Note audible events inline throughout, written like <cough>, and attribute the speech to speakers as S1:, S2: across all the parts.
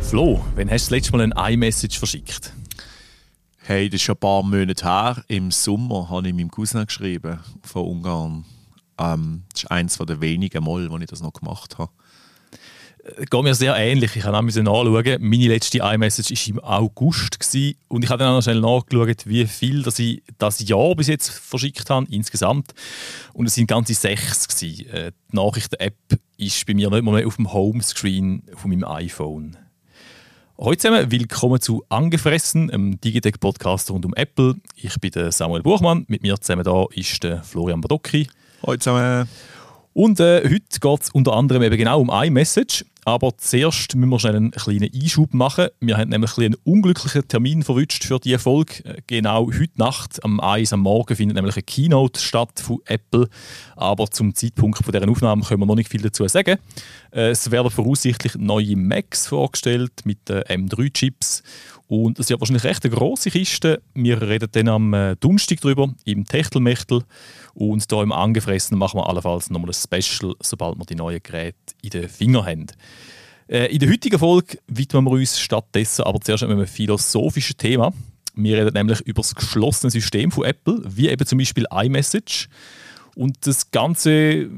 S1: Flo, wann hast du das letzte Mal ein iMessage verschickt?
S2: Hey, das ist schon ein paar Monate her. Im Sommer habe ich meinem Cousin geschrieben von Ungarn. Ähm, das ist eines der wenigen Mal, wo ich das noch gemacht habe.
S1: Äh, geht mir sehr ähnlich. Ich habe auch nachschauen. Meine letzte iMessage war im August gewesen. und ich habe dann auch noch schnell nachgeschaut, wie viel dass ich das Jahr bis jetzt verschickt habe, insgesamt. Und es sind ganze sechs. Gewesen. Äh, die Nachrichten-App ist bei mir nicht mehr auf dem Homescreen von meinem iPhone. Hallo zusammen, willkommen zu Angefressen, einem Digitech-Podcast rund um Apple. Ich bin der Samuel Buchmann, mit mir zusammen da ist der Florian Badocki.
S2: Hallo zusammen.
S1: Und äh, heute geht es unter anderem eben genau um iMessage. Aber zuerst müssen wir schnell einen kleinen Einschub machen. Wir haben nämlich einen unglücklichen Termin verwünscht für diese Folge. Äh, genau heute Nacht, am 1 am Morgen, findet nämlich eine Keynote statt von Apple. Aber zum Zeitpunkt von dieser Aufnahme können wir noch nicht viel dazu sagen. Äh, es werden voraussichtlich neue Macs vorgestellt mit äh, M3-Chips. Und es ist wahrscheinlich recht eine grosse Kiste. Wir reden dann am Donnerstag darüber, im Techtelmechtel. Und hier im Angefressen machen wir allenfalls nochmal ein Special, sobald wir die neuen Geräte in den Fingern haben. Äh, in der heutigen Folge widmen wir uns stattdessen aber zuerst einem philosophischen Thema. Wir reden nämlich über das geschlossene System von Apple, wie eben zum Beispiel iMessage. Und das Ganze,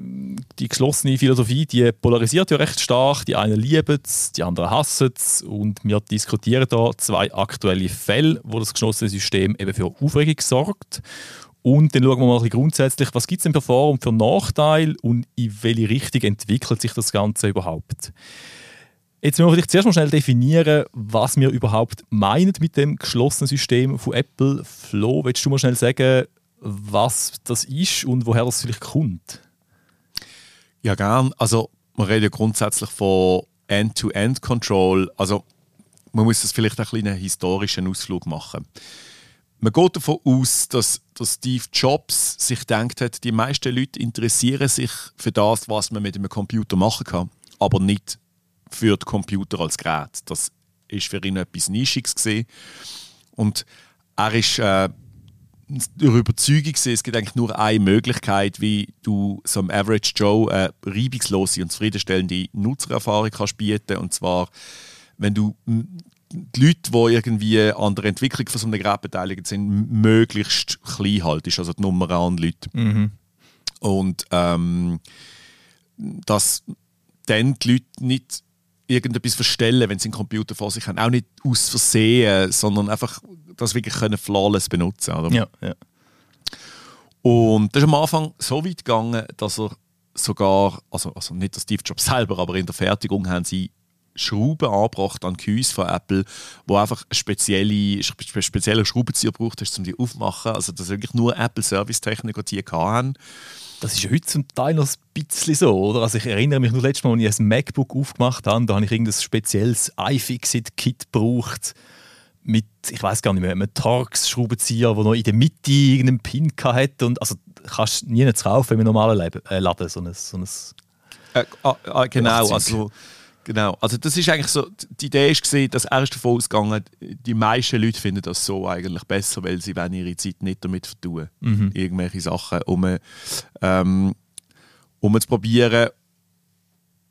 S1: die geschlossene Philosophie, die polarisiert ja recht stark. Die einen lieben es, die anderen hassen es. Und wir diskutieren da zwei aktuelle Fälle, wo das geschlossene System eben für Aufregung sorgt. Und dann schauen wir mal grundsätzlich, was gibt es denn für Vor- und für Nachteile und in welche Richtung entwickelt sich das Ganze überhaupt. Jetzt müssen wir vielleicht zuerst mal schnell definieren, was wir überhaupt meinen mit dem geschlossenen System von Apple. Flo, willst du mal schnell sagen, was das ist und woher das vielleicht kommt?
S2: Ja, gern. Also, redet ja grundsätzlich von End-to-End-Control. Also, man muss das vielleicht ein einen historischen Ausflug machen. Man geht davon aus, dass, dass Steve Jobs sich gedacht hat, die meisten Leute interessieren sich für das, was man mit einem Computer machen kann, aber nicht für den Computer als Gerät. Das ist für ihn etwas Nischiges gesehen. Und er ist äh, der Überzeugung es gibt eigentlich nur eine Möglichkeit, wie du so einem Average Joe eine reibungslose und zufriedenstellende Nutzererfahrung kannst bieten. Und zwar, wenn du die Leute, die irgendwie an der Entwicklung von so einem Gerät beteiligt sind, möglichst klein haltest, also die Nummer an Leute. Mhm. Und ähm, dass dann die Leute nicht irgendetwas verstellen, wenn sie einen Computer vor sich haben. Auch nicht aus Versehen, sondern einfach das wirklich können flawless benutzen oder?
S1: Ja, ja.
S2: Und das ist am Anfang so weit gegangen, dass er sogar, also, also nicht der Steve Jobs selber, aber in der Fertigung haben sie Schrauben angebracht an Gehäuse von Apple, wo einfach spezielle, spezielle Schraubenzieher braucht hast, um die aufzumachen. Also das wirklich nur Apple Service Techniker, die haben.
S1: Das ist ja heute zum Teil noch ein bisschen so, oder? Also ich erinnere mich nur letztes Mal, als ich ein MacBook aufgemacht habe, da habe ich irgendein spezielles iFixit-Kit gebraucht mit, ich weiß gar nicht mehr, einem Torx-Schraubenzieher, der noch in der Mitte irgendeinen Pin hatte. Und, also kannst du nie kaufen im normalen Leben, äh, Laden, so ein, so ein
S2: äh, äh, genau, also Genau, also das ist eigentlich so, die Idee ist gesehen, dass er davon ausgegangen, die meisten Leute finden das so eigentlich besser, weil sie ihre Zeit nicht damit vertun, mhm. irgendwelche Sachen, um, ähm, um zu probieren.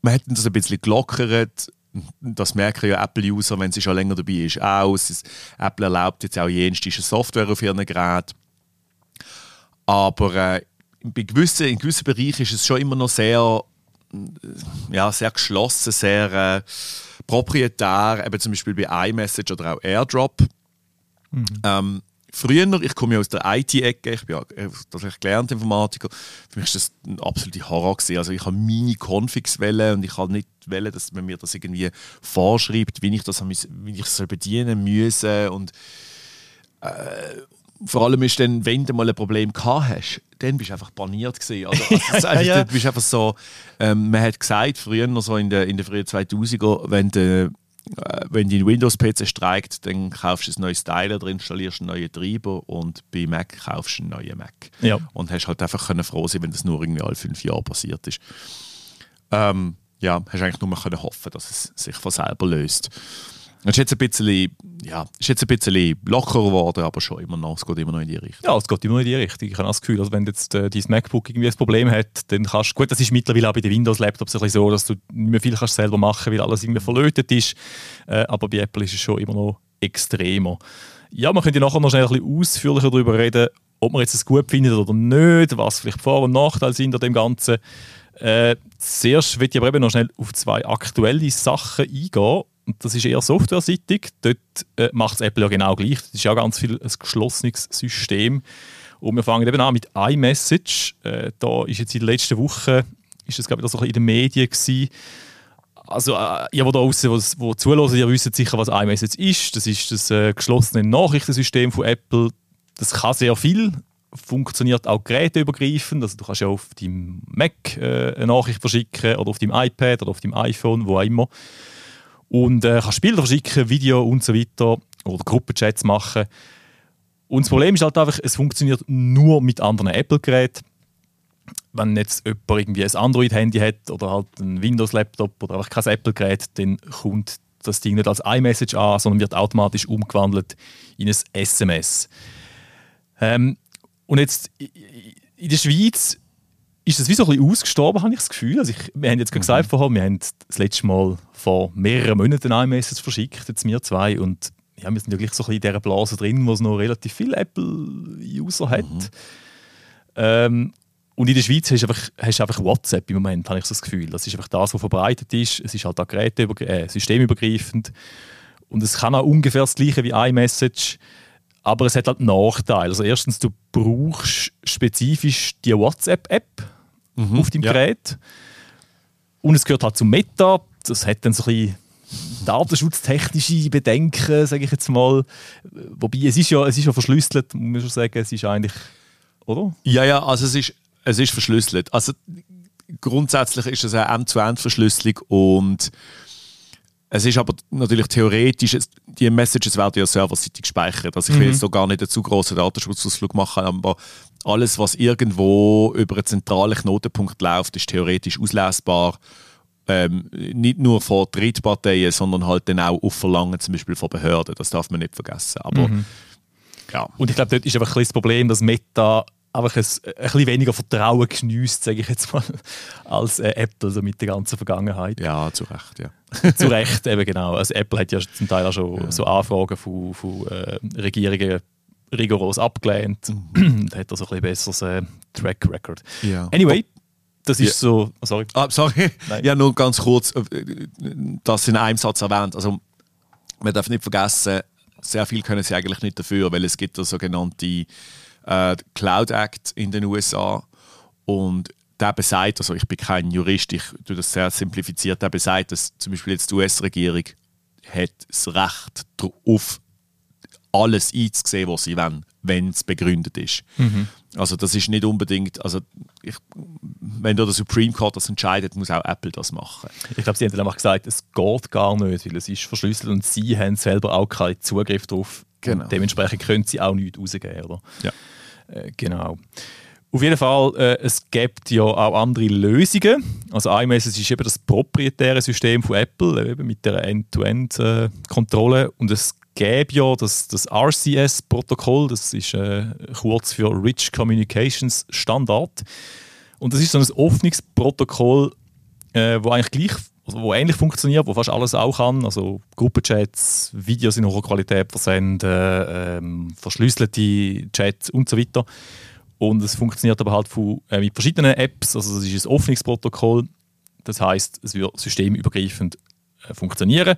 S2: Man hat das ein bisschen gelockert, das merken ja Apple-User, wenn sie schon länger dabei ist, auch. Apple erlaubt jetzt auch jenste Software auf ihren Geräten. Aber äh, bei gewissen, in gewissen Bereichen ist es schon immer noch sehr ja, sehr geschlossen, sehr äh, proprietär, eben zum Beispiel bei iMessage oder auch AirDrop. Mhm. Ähm, früher, ich komme ja aus der IT-Ecke, ich bin ja tatsächlich gelernter Informatiker, für mich war das ein absoluter Horror. Gewesen. Also ich habe meine Configs wählen und ich habe nicht wählen, dass man mir das irgendwie vorschreibt, wie ich das, wie ich es bedienen müsse und äh, vor allem ist dann, wenn du mal ein Problem gehabt hast, dann bist du einfach baniert gewesen. Also, <laughs> also, also ja, ja. bist einfach so, ähm, man hat gesagt, früher noch so in den in der frühen 2000er, wenn du äh, wenn dein Windows-PC streikt, dann kaufst du ein neues Teil oder installierst einen neuen Treiber und bei Mac kaufst du einen neuen Mac.
S1: Ja.
S2: Und hast halt einfach können froh sein, wenn das nur irgendwie alle fünf Jahre passiert ist. Ähm, ja, hast eigentlich nur können hoffen, dass es sich von selber löst. Es ist jetzt ein bisschen, ja, ist jetzt ein bisschen lockerer geworden, aber schon immer noch, es geht immer noch in die Richtung.
S1: Ja, es geht immer noch in die Richtung. Ich habe das Gefühl, also wenn jetzt äh, dein MacBook irgendwie ein Problem hat, dann kannst du, gut, das ist mittlerweile auch bei den Windows-Laptops so, dass du nicht mehr viel kannst selber machen weil alles irgendwie verlötet ist. Äh, aber bei Apple ist es schon immer noch extremer. Ja, man könnte nachher noch schnell ein bisschen ausführlicher darüber reden, ob man jetzt es gut findet oder nicht, was vielleicht Vor- und Nachteile sind an dem Ganzen. Äh, zuerst möchte ich aber eben noch schnell auf zwei aktuelle Sachen eingehen. Und das ist eher softwareseitig. Dort äh, macht es Apple ja genau gleich. Das ist ja ganz viel ein geschlossenes System. Und wir fangen eben an mit iMessage. Äh, da ist jetzt in der letzten Woche, ist das glaube ich so in den Medien gewesen. Also äh, ihr, die da draußen, die, zulassen, ihr wisst sicher, was iMessage ist. Das ist das äh, geschlossene Nachrichtensystem von Apple. Das kann sehr viel funktioniert auch geräteübergreifend. Also du kannst ja auf deinem Mac äh, eine Nachricht verschicken oder auf deinem iPad oder auf deinem iPhone, wo auch immer. Und äh, kannst Bilder verschicken, Video und so weiter oder Gruppenchats machen. Und das Problem ist halt einfach, es funktioniert nur mit anderen Apple-Geräten. Wenn jetzt jemand irgendwie ein Android-Handy hat oder halt ein Windows-Laptop oder einfach kein Apple-Gerät, dann kommt das Ding nicht als iMessage an, sondern wird automatisch umgewandelt in ein SMS. Ähm, und jetzt in der Schweiz ist das wie so ein bisschen ausgestorben, habe ich das Gefühl. Also ich, wir haben jetzt mhm. gesagt vorher, wir haben das letzte Mal vor mehreren Monaten ein iMessage verschickt, jetzt wir zwei. Und ja, wir sind ja gleich so ein bisschen in dieser Blase drin, wo es noch relativ viele Apple-User hat. Mhm. Ähm, und in der Schweiz hast du, einfach, hast einfach WhatsApp im Moment, habe ich so das Gefühl. Das ist einfach das, was verbreitet ist. Es ist halt auch äh, systemübergreifend. Und es kann auch ungefähr das gleiche wie iMessage aber es hat halt Nachteile. Also erstens, du brauchst spezifisch die WhatsApp-App mhm, auf deinem ja. Gerät. Und es gehört halt zum Meta. Das hat dann so ein bisschen datenschutztechnische Bedenken, sage ich jetzt mal. Wobei, es ist ja, es ist ja verschlüsselt, muss man schon sagen. Es ist eigentlich, oder?
S2: Ja, ja, also es ist, es ist verschlüsselt. Also grundsätzlich ist es eine End-zu-End-Verschlüsselung und es ist aber natürlich theoretisch, die Messages werden ja serverseitig gespeichert. Also ich will mhm. jetzt so gar nicht einen zu großen Datenschutzausflug machen, aber alles, was irgendwo über einen zentralen Knotenpunkt läuft, ist theoretisch auslesbar. Ähm, nicht nur von Drittparteien, sondern halt dann auch auf Verlangen zum Beispiel von Behörden. Das darf man nicht vergessen. Aber,
S1: mhm. ja. Und ich glaube, dort ist einfach ein das Problem, dass Meta einfach ein, ein bisschen weniger Vertrauen genießt, sage ich jetzt mal, <laughs> als äh, Apple so mit der ganzen Vergangenheit.
S2: Ja, zu Recht, ja. <laughs>
S1: zu Recht, eben genau. Also Apple hat ja zum Teil auch schon ja. so Anfragen von, von äh, Regierungen rigoros abgelehnt mhm. <clears throat> und hat da so ein bisschen besseres äh, Track Record.
S2: Ja.
S1: Anyway, das ist ja. so. Oh, sorry.
S2: Ah, sorry. Nein. Ja, nur ganz kurz, äh, das in einem Satz erwähnt. Also, man darf nicht vergessen, sehr viel können sie eigentlich nicht dafür, weil es gibt da sogenannte äh, Cloud Act in den USA und der besagt, also ich bin kein Jurist, ich tue das sehr simplifiziert, der besagt, dass zum Beispiel jetzt die US-Regierung hat das Recht darauf, alles einzusehen, was sie wollen, wenn es begründet ist. Mhm. Also das ist nicht unbedingt, also ich, wenn der Supreme Court das entscheidet, muss auch Apple das machen.
S1: Ich glaube, sie haben dann einfach gesagt, es geht gar nicht, weil es ist verschlüsselt und sie haben selber auch keinen Zugriff darauf. Genau. Dementsprechend können sie auch nichts rausgeben. Oder?
S2: Ja.
S1: Äh, genau. Auf jeden Fall, äh, es gibt ja auch andere Lösungen. Also iMessage ist eben das proprietäre System von Apple, eben mit der End-to-End-Kontrolle. Äh, und es gäbe ja das, das RCS-Protokoll, das ist äh, kurz für Rich Communications Standard. Und das ist so ein Öffnungsprotokoll, äh, wo eigentlich gleich also wo ähnlich funktioniert, wo fast alles auch kann. Also Gruppenchats, Videos in hoher Qualität versenden, ähm, verschlüsselte Chats und so weiter. Und es funktioniert aber halt von, äh, mit verschiedenen Apps. Also das ist ein Öffnungsprotokoll. Das heißt, es wird systemübergreifend äh, funktionieren.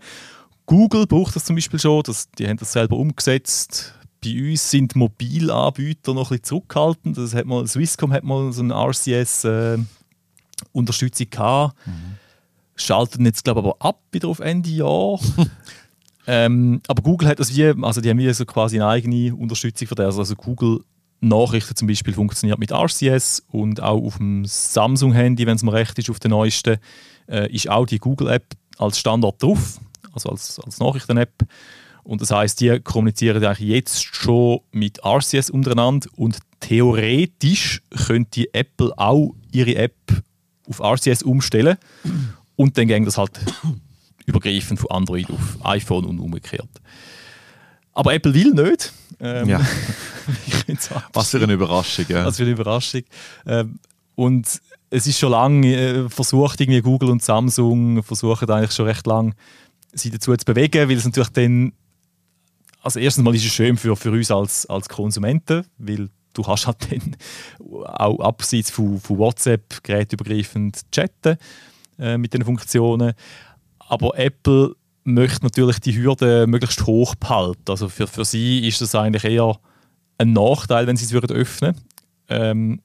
S1: Google braucht das zum Beispiel schon. Das, die haben das selber umgesetzt. Bei uns sind Mobilanbieter noch ein bisschen zurückhaltend. Das hat mal, Swisscom hat mal so eine RCS-Unterstützung äh, gehabt. Mhm schalten jetzt glaube ich aber ab wieder auf Ende Jahr. <laughs> ähm, aber Google hat das wie, also die haben wie so quasi eine eigene Unterstützung für das. Also Google Nachrichten zum Beispiel funktioniert mit RCS und auch auf dem Samsung-Handy, wenn es mir recht ist, auf der neuesten, äh, ist auch die Google-App als Standard drauf, also als, als Nachrichten-App. Und das heißt, die kommunizieren eigentlich jetzt schon mit RCS untereinander und theoretisch könnte Apple auch ihre App auf RCS umstellen und dann ging das halt übergreifend von Android auf iPhone und umgekehrt. Aber Apple will nicht.
S2: Ähm, ja. <laughs> Was für eine Überraschung. Ja.
S1: Was für eine Überraschung. Ähm, und es ist schon lange äh, versucht, irgendwie Google und Samsung versuchen eigentlich schon recht lange, sie dazu zu bewegen, weil es natürlich dann also erstens mal ist es schön für, für uns als, als Konsumenten, weil du hast halt dann auch abseits von, von WhatsApp gerätübergreifend chatten äh, mit den Funktionen. Aber Apple möchte natürlich die Hürde möglichst hoch behalten. Also für, für sie ist das eigentlich eher ein Nachteil, wenn sie es würden öffnen ähm,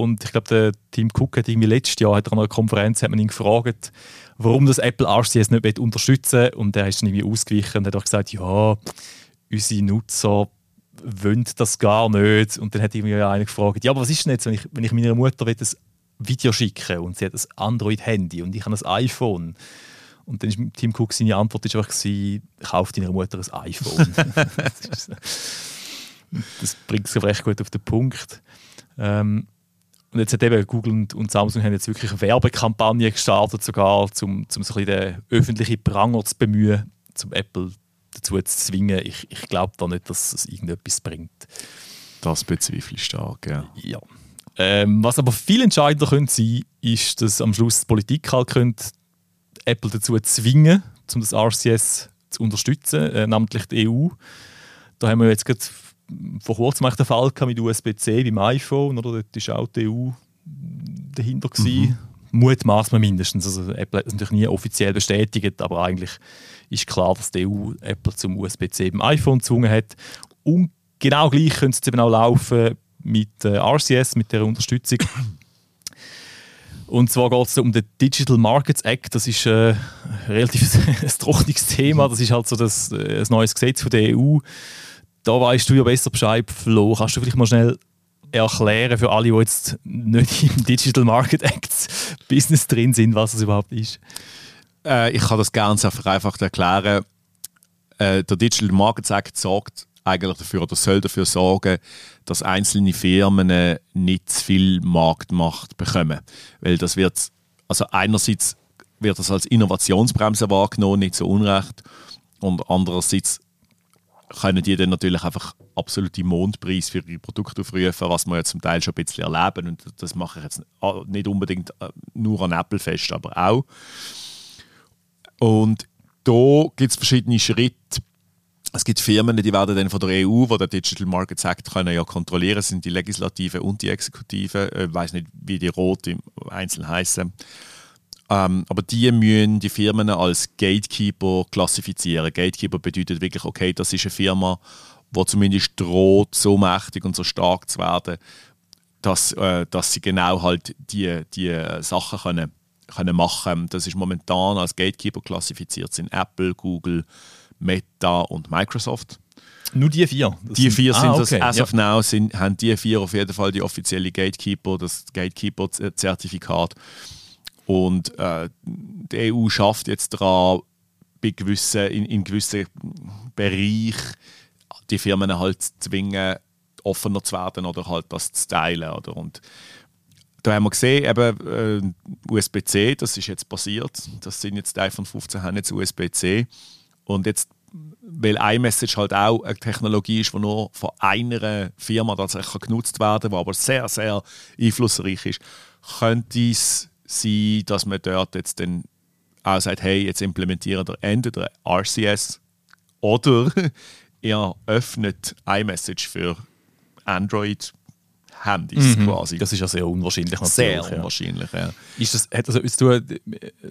S1: und ich glaube, der Tim Cook hat irgendwie letztes Jahr hat an einer Konferenz hat man ihn gefragt, warum das Apple RCS nicht unterstützen und er ist dann irgendwie ausgewichen und hat auch gesagt, ja, unsere Nutzer wollen das gar nicht. Und dann hat irgendwie einer gefragt, ja, aber was ist denn jetzt, wenn ich, wenn ich meiner Mutter ein Video schicken und sie hat ein Android-Handy und ich habe ein iPhone und dann ist Tim Cook seine Antwort ist einfach kauf deiner Mutter ein iPhone. <laughs> das bringt es recht gut auf den Punkt. Ähm, und jetzt hat eben Google und, und, Samsung haben jetzt wirklich eine Werbekampagne gestartet, sogar, um, um so ein bisschen den öffentlichen Pranger zu bemühen, zum Apple dazu zu zwingen. Ich, ich glaube da nicht, dass es irgendetwas bringt.
S2: Das bezweifle ich stark, ja.
S1: ja. Ähm, was aber viel entscheidender könnte sein, ist, dass am Schluss die Politik halt könnte Apple dazu zwingen, um das RCS zu unterstützen, äh, namentlich die EU. Da haben wir jetzt gerade vor kurzem den Fall mit USB-C beim iPhone, oder? Dort war auch die EU dahinter. Mhm. Mutmaßen wir mindestens. Also Apple hat es natürlich nie offiziell bestätigt, aber eigentlich ist klar, dass die EU Apple zum USB-C beim iPhone gezwungen hat. Und genau gleich könnte es eben auch laufen mit äh, RCS, mit der Unterstützung. <clears throat> Und zwar geht es um den Digital Markets Act. Das ist äh, relativ <laughs> ein trockenes Thema. Das ist halt so das, äh, das neues Gesetz von der EU. Da weißt du ja besser Bescheid, Flo. Kannst du vielleicht mal schnell erklären für alle, die jetzt nicht im Digital Market Act Business drin sind, was das überhaupt ist?
S2: Äh, ich kann das sehr vereinfacht erklären. Äh, der Digital Markets Act sorgt eigentlich dafür oder soll dafür sorgen, dass einzelne Firmen nicht zu viel Marktmacht bekommen. Weil das wird, also einerseits wird das als Innovationsbremse wahrgenommen, nicht so unrecht. Und andererseits können die dann natürlich einfach absolute Mondpreis für ihre Produkte aufrufen, was wir ja zum Teil schon ein bisschen erleben. Und das mache ich jetzt nicht unbedingt äh, nur an Apple fest, aber auch. Und da gibt es verschiedene Schritte. Es gibt Firmen, die werden dann von der EU, die der Digital Markets Act können ja kontrollieren, sind die Legislative und die Exekutive. Ich äh, weiß nicht, wie die rot im Einzelnen heißen. Ähm, aber die müssen die Firmen als Gatekeeper klassifizieren. Gatekeeper bedeutet wirklich, okay, das ist eine Firma, die zumindest droht, so mächtig und so stark zu werden, dass, äh, dass sie genau halt die, die Sachen können, können machen Das ist momentan als Gatekeeper klassifiziert sind Apple, Google, Meta und Microsoft.
S1: Nur die vier?
S2: Das die vier sind, ah, okay. das, as ja. of now, sind, haben die vier auf jeden Fall die offizielle Gatekeeper, das Gatekeeper-Zertifikat. Und äh, die EU schafft jetzt daran, bei gewissen, in, in gewissen Bereichen die Firmen halt zu zwingen, offener zu werden oder halt das zu teilen. Oder? Und da haben wir gesehen, eben äh, USB-C, das ist jetzt passiert. Das sind jetzt iPhone 15 haben jetzt USB-C. Und jetzt, weil iMessage halt auch eine Technologie ist, die nur von einer Firma tatsächlich genutzt werden kann, die aber sehr, sehr einflussreich ist, könnte es sein, dass man dort jetzt dann auch sagt, hey, jetzt implementieren wir entweder RCS oder ihr <laughs> öffnet iMessage für Android Handys mhm. quasi.
S1: Das ist ja sehr unwahrscheinlich
S2: natürlich. Sehr unwahrscheinlich, ja.
S1: Ist das, hat das etwas zu tun,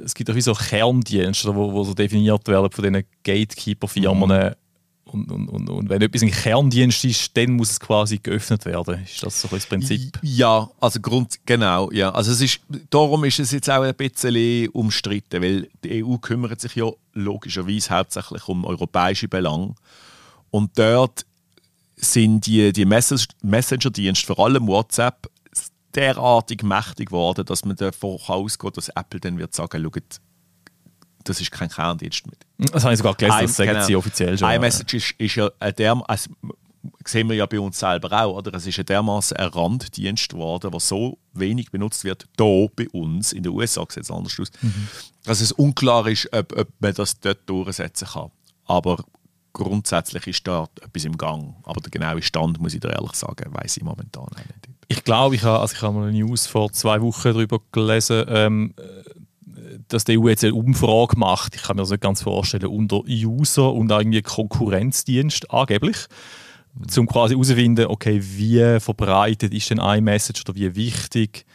S1: es gibt ja wie so Kerndienste, wo so definiert werden von diesen Gatekeeper-Firmen, mhm. Und, und, und, und, wenn etwas ein Kerndienst ist, dann muss es quasi geöffnet werden. Ist das so das Prinzip?
S2: Ja, also Grund, genau. Ja. Also es ist, darum ist es jetzt auch ein bisschen umstritten, weil die EU kümmert sich ja logischerweise hauptsächlich um europäische Belange. Und dort sind die, die Messenger-Dienste, vor allem WhatsApp, derartig mächtig geworden, dass man davon ausgeht, dass Apple dann wird sagen, schaut, das ist kein Kerndienst
S1: mehr. Das habe ich sogar gelesen, das sagen genau. sie offiziell schon.
S2: iMessage ist, ist ja der, also, sehen wir ja bei uns selber auch. Oder? Es ist ja dermaßen ein Randdienst geworden, der so wenig benutzt wird, hier bei uns. In den USA sieht es anders aus. Mhm. Dass es unklar ist, ob, ob man das dort durchsetzen kann. Aber grundsätzlich ist da etwas im Gang. Aber der genaue Stand, muss ich dir ehrlich sagen, weiß ich momentan nicht.
S1: Ich glaube, ich habe, also ich habe mal eine News vor zwei Wochen darüber gelesen, ähm, dass die EU jetzt eine Umfrage macht. Ich kann mir das nicht ganz vorstellen, unter User und irgendwie Konkurrenzdienst angeblich, um quasi herauszufinden, okay, wie verbreitet ist denn iMessage oder wie wichtig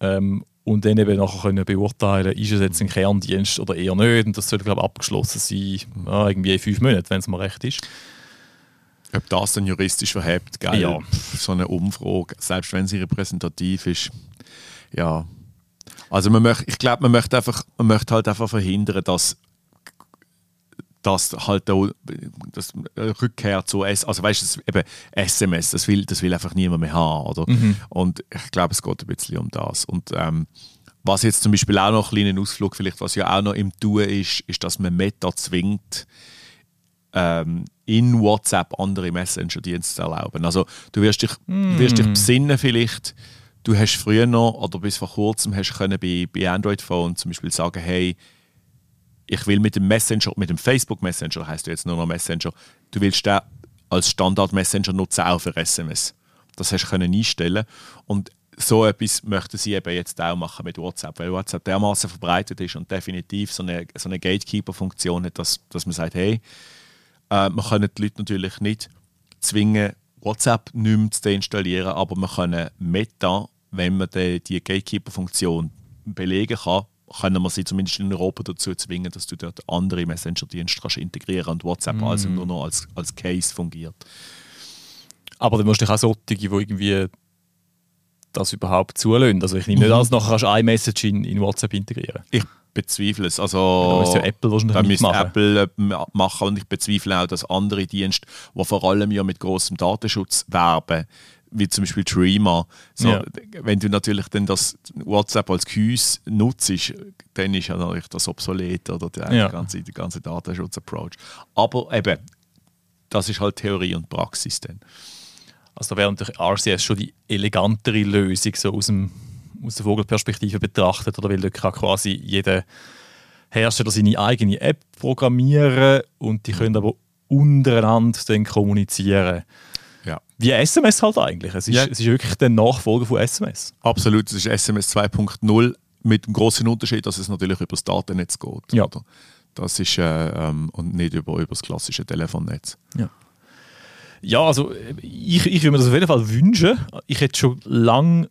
S1: ähm, und dann eben nachher können beurteilen, ist es jetzt ein Kerndienst oder eher nicht. Und das sollte, glaube ich, abgeschlossen sein, ja, irgendwie in fünf Monaten, wenn es mal recht ist.
S2: Ob das dann juristisch verhebt, geil. Ja. So eine Umfrage, selbst wenn sie repräsentativ ist, ja. Also man möchte, ich glaube, man möchte einfach, man möchte halt einfach verhindern, dass dass halt auch, das Rückkehr zu S, also weißt du, eben SMS, das will, das will einfach niemand mehr haben, oder? Mhm. Und ich glaube, es geht ein bisschen um das. Und ähm, was jetzt zum Beispiel auch noch ein kleiner Ausflug, vielleicht was ja auch noch im Tun ist, ist, dass man Meta zwingt, ähm, in WhatsApp andere Messenger-Dienste zu erlauben. Also du wirst dich, mm. wirst dich besinnen vielleicht, du hast früher noch oder bis vor kurzem hast können bei, bei Android-Phone zum Beispiel sagen, hey, ich will mit dem Messenger, mit dem Facebook Messenger, heißt du jetzt nur noch Messenger, du willst den als Standard Messenger nutzen, auch für SMS. Das hast du können einstellen und so etwas möchten sie eben jetzt auch machen mit WhatsApp, weil WhatsApp dermaßen verbreitet ist und definitiv so eine, so eine Gatekeeper-Funktion hat, dass, dass man sagt, hey, äh, wir können die Leute natürlich nicht zwingen, WhatsApp nicht mehr zu installieren, aber wir können Meta, wenn man die, die Gatekeeper-Funktion belegen kann, können wir sie zumindest in Europa dazu zwingen, dass du dort andere Messenger-Dienste kannst integrieren und WhatsApp mm. also nur noch als, als Case fungiert.
S1: Aber dann musst du auch solche, die irgendwie das überhaupt zulassen. Also ich nehme nicht mhm. an, nachher kannst du iMessage in, in WhatsApp integrieren.
S2: Ich bezweifle es. Also, da müsste ja Apple wahrscheinlich da müsste. Apple äh, machen und ich bezweifle auch, dass andere Dienste, die vor allem ja mit großem Datenschutz werben, wie zum Beispiel Dreamer. So, ja. Wenn du natürlich dann das WhatsApp als Gehäuse nutzt, dann ist ja natürlich das obsolet oder der, ja. ganze, der ganze Datenschutz-Approach. Aber eben, das ist halt Theorie und Praxis dann.
S1: Also da wäre natürlich RCS schon die elegantere Lösung so aus, dem, aus der Vogelperspektive betrachtet, oder weil da kann quasi jeder Hersteller seine eigene App programmieren und die können aber untereinander dann kommunizieren. Ja. Wie SMS halt eigentlich. Es ist, ja. es ist wirklich der Nachfolger von SMS.
S2: Absolut, es ist SMS 2.0 mit dem großen Unterschied, dass es natürlich über das Datennetz geht. Ja. Oder? Das ist äh, ähm, und nicht über, über das klassische Telefonnetz.
S1: Ja. Ja, also ich, ich würde mir das auf jeden Fall wünschen. Ich hätte schon lange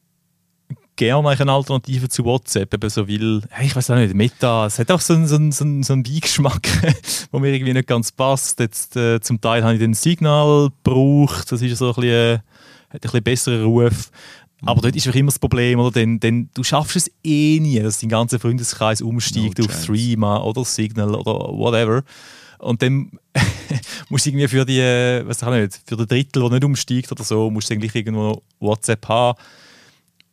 S1: gerne eine Alternative zu WhatsApp, eben so weil, ich weiß auch nicht, Meta, es hat auch so einen, so einen, so einen, Beigeschmack, <laughs> der mir irgendwie nicht ganz passt. Jetzt, äh, zum Teil habe ich den Signal gebraucht, das ist so ein bisschen, äh, hat ein bisschen besseren Ruf. Aber dort ist immer das Problem, oder? Denn, denn du schaffst es eh nie, dass dein ganzer Freundeskreis umsteigt no auf Threema oder Signal oder whatever. Und dann <laughs> musst du irgendwie für die, äh, was auch nicht, für den Drittel, der nicht umsteigt oder so, musst du eigentlich irgendwo WhatsApp haben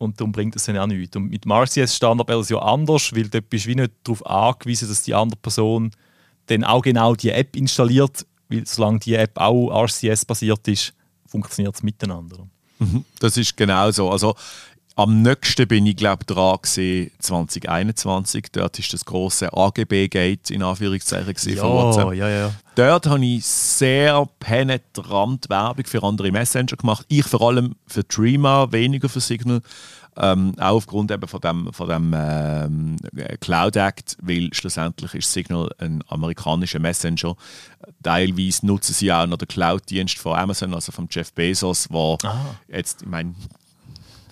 S1: und darum bringt es dann auch nichts. Und mit dem RCS-Standard wäre es ja anders, weil dort bist du wie nicht darauf angewiesen, dass die andere Person dann auch genau die App installiert, weil solange die App auch RCS-basiert ist, funktioniert es miteinander.
S2: Mhm, das ist genau so. Also am nächsten bin ich glaube dran gesehen 2021. Dort ist das große AGB-Gate in Anführungszeichen ja, von WhatsApp. Ja, ja. Dort habe ich sehr penetrant Werbung für andere Messenger gemacht. Ich vor allem für Dreamer, weniger für Signal. Ähm, auch aufgrund eben von dem, von dem ähm, Cloud Act, weil schlussendlich ist Signal ein amerikanischer Messenger. Teilweise nutzen sie auch noch den Cloud-Dienst von Amazon, also von Jeff Bezos, wo Aha. jetzt, ich meine,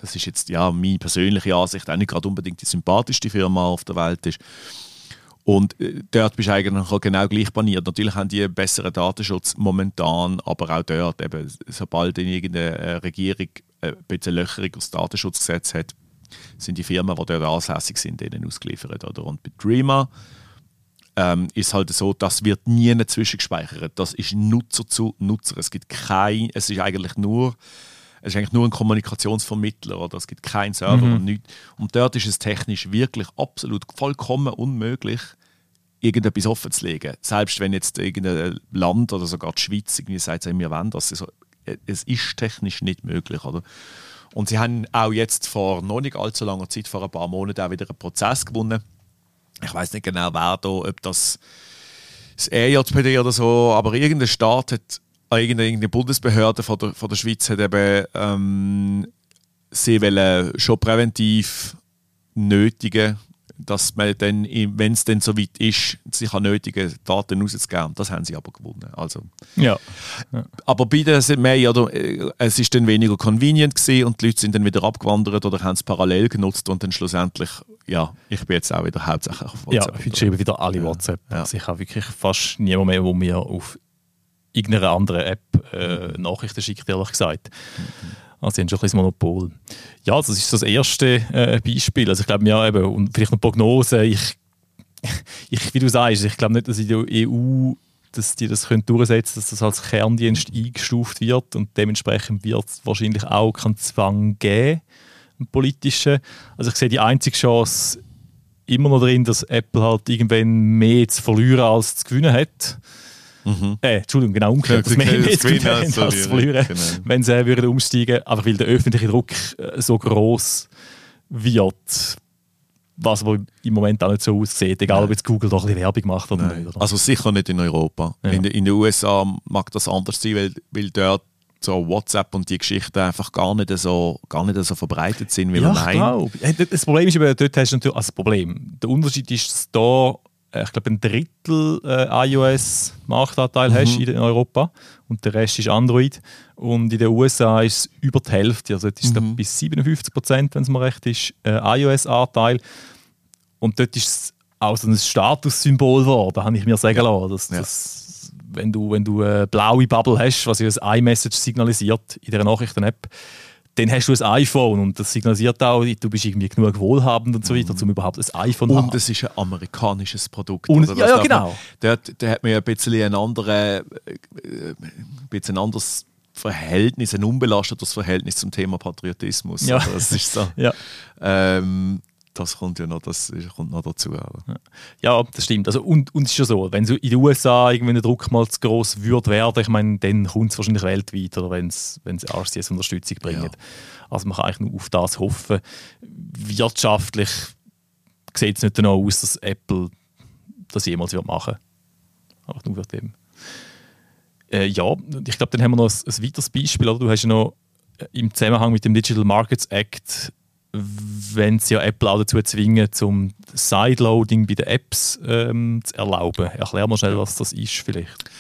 S2: das ist jetzt ja meine persönliche Ansicht, auch nicht gerade unbedingt die sympathischste Firma auf der Welt ist. Und äh, dort bist du eigentlich genau gleich baniert. Natürlich haben die einen besseren Datenschutz momentan, aber auch dort, eben, sobald irgendeine äh, Regierung äh, ein bisschen Löcherung aufs Datenschutzgesetz hat, sind die Firmen, die dort ansässig sind, denen ausgeliefert. Oder? Und bei Dreamer ähm, ist halt so, das wird nie zwischengespeichert. Das ist Nutzer zu Nutzer. Es gibt kein, es ist eigentlich nur es ist eigentlich nur ein Kommunikationsvermittler oder es gibt keinen Server mhm. und nichts. Und dort ist es technisch wirklich absolut vollkommen unmöglich, irgendetwas offen zu legen. Selbst wenn jetzt irgendein Land oder sogar die Schweiz irgendwie sagt, wir wollen das. Also, es ist technisch nicht möglich. Oder? Und sie haben auch jetzt vor noch nicht allzu langer Zeit, vor ein paar Monaten, auch wieder einen Prozess gewonnen. Ich weiß nicht genau, wer da, ob das das EJPD oder so, aber irgendein Staat hat, irgendeine Bundesbehörde von der, von der Schweiz hat eben ähm, sie wollen schon präventiv nötigen dass man dann, wenn es dann soweit ist, sich an nötigen Daten rauszugeben. Das haben sie aber gewonnen. Also.
S1: Ja.
S2: ja. Aber beide sind mehr, oder, äh, es ist dann weniger convenient gewesen und die Leute sind dann wieder abgewandert oder haben es parallel genutzt und dann schlussendlich, ja, ich bin jetzt auch wieder hauptsächlich
S1: auf WhatsApp. Ja, heute schreiben wieder alle WhatsApp. Ja. Also ich habe wirklich fast niemand mehr, wo mir auf irgendeiner anderen App äh, Nachrichten schickt, ehrlich gesagt. Also sie haben schon ein bisschen Monopol. Ja, das ist das erste äh, Beispiel. Also ich glaube, ja, eben, und vielleicht noch Prognose. Ich, <laughs> ich, wie du sagst, ich glaube nicht, dass in der EU dass die das können durchsetzen dass das als Kerndienst eingestuft wird und dementsprechend wird es wahrscheinlich auch keinen Zwang geben, einen politischen. Also ich sehe die einzige Chance immer noch drin, dass Apple halt irgendwann mehr zu verlieren als zu gewinnen hat. Mhm. Äh, Entschuldigung, genau umgekehrt. dass wir jetzt als verlieren, genau. wenn sie würden umsteigen einfach weil der öffentliche Druck äh, so groß wird, was aber im Moment auch nicht so aussieht, egal ob jetzt Google doch ein bisschen Werbung macht oder Nein. nicht. Oder?
S2: Also sicher nicht in Europa. Ja. In, in den USA mag das anders sein, weil, weil dort so WhatsApp und die Geschichten einfach gar nicht so, gar nicht so verbreitet sind wie
S1: ja, nein. Das Problem ist eben, dort hast du natürlich, also das Problem, der Unterschied ist, dass da äh, ich glaube, ein Drittel äh, iOS-Marktanteil mhm. hast in Europa und der Rest ist Android. Und in den USA ist es über die Hälfte, also ist es mhm. bis 57 Prozent, wenn es mir recht ist, äh, iOS-Anteil. Und dort ist es auch so ein Statussymbol geworden, habe ich mir sagen lassen. Dass, ja. dass, wenn du, wenn du eine blaue Bubble hast, was ja ein iMessage signalisiert in der Nachrichten-App, dann hast du ein iPhone und das signalisiert auch, du bist irgendwie genug wohlhabend und so weiter, um überhaupt ein iPhone
S2: zu haben. Und es ist ein amerikanisches Produkt.
S1: Und, ja, ja, genau.
S2: Da hat man ja ein bisschen ein, andere, äh, ein bisschen anderes Verhältnis, ein unbelastetes Verhältnis zum Thema Patriotismus.
S1: Ja.
S2: Also das ist so. <laughs>
S1: ja.
S2: Ähm, das kommt ja noch, das kommt noch dazu.
S1: Ja, das stimmt. Also, und, und es ist ja so, wenn so in den USA irgendwie der Druck mal zu groß würde werden, ich meine, dann kommt es wahrscheinlich weltweit oder wenn es RCS Unterstützung bringt. Ja. Also man kann eigentlich nur auf das hoffen. Wirtschaftlich sieht es nicht danach aus, dass Apple das jemals wird machen wird. Einfach nur wegen dem. Äh, ja, ich glaube, dann haben wir noch ein, ein weiteres Beispiel. Oder? Du hast ja noch äh, im Zusammenhang mit dem Digital Markets Act wenn sie ja Apple auch dazu zwingen, zum Sideloading bei den Apps ähm, zu erlauben. Erklär mal schnell, was das ist vielleicht.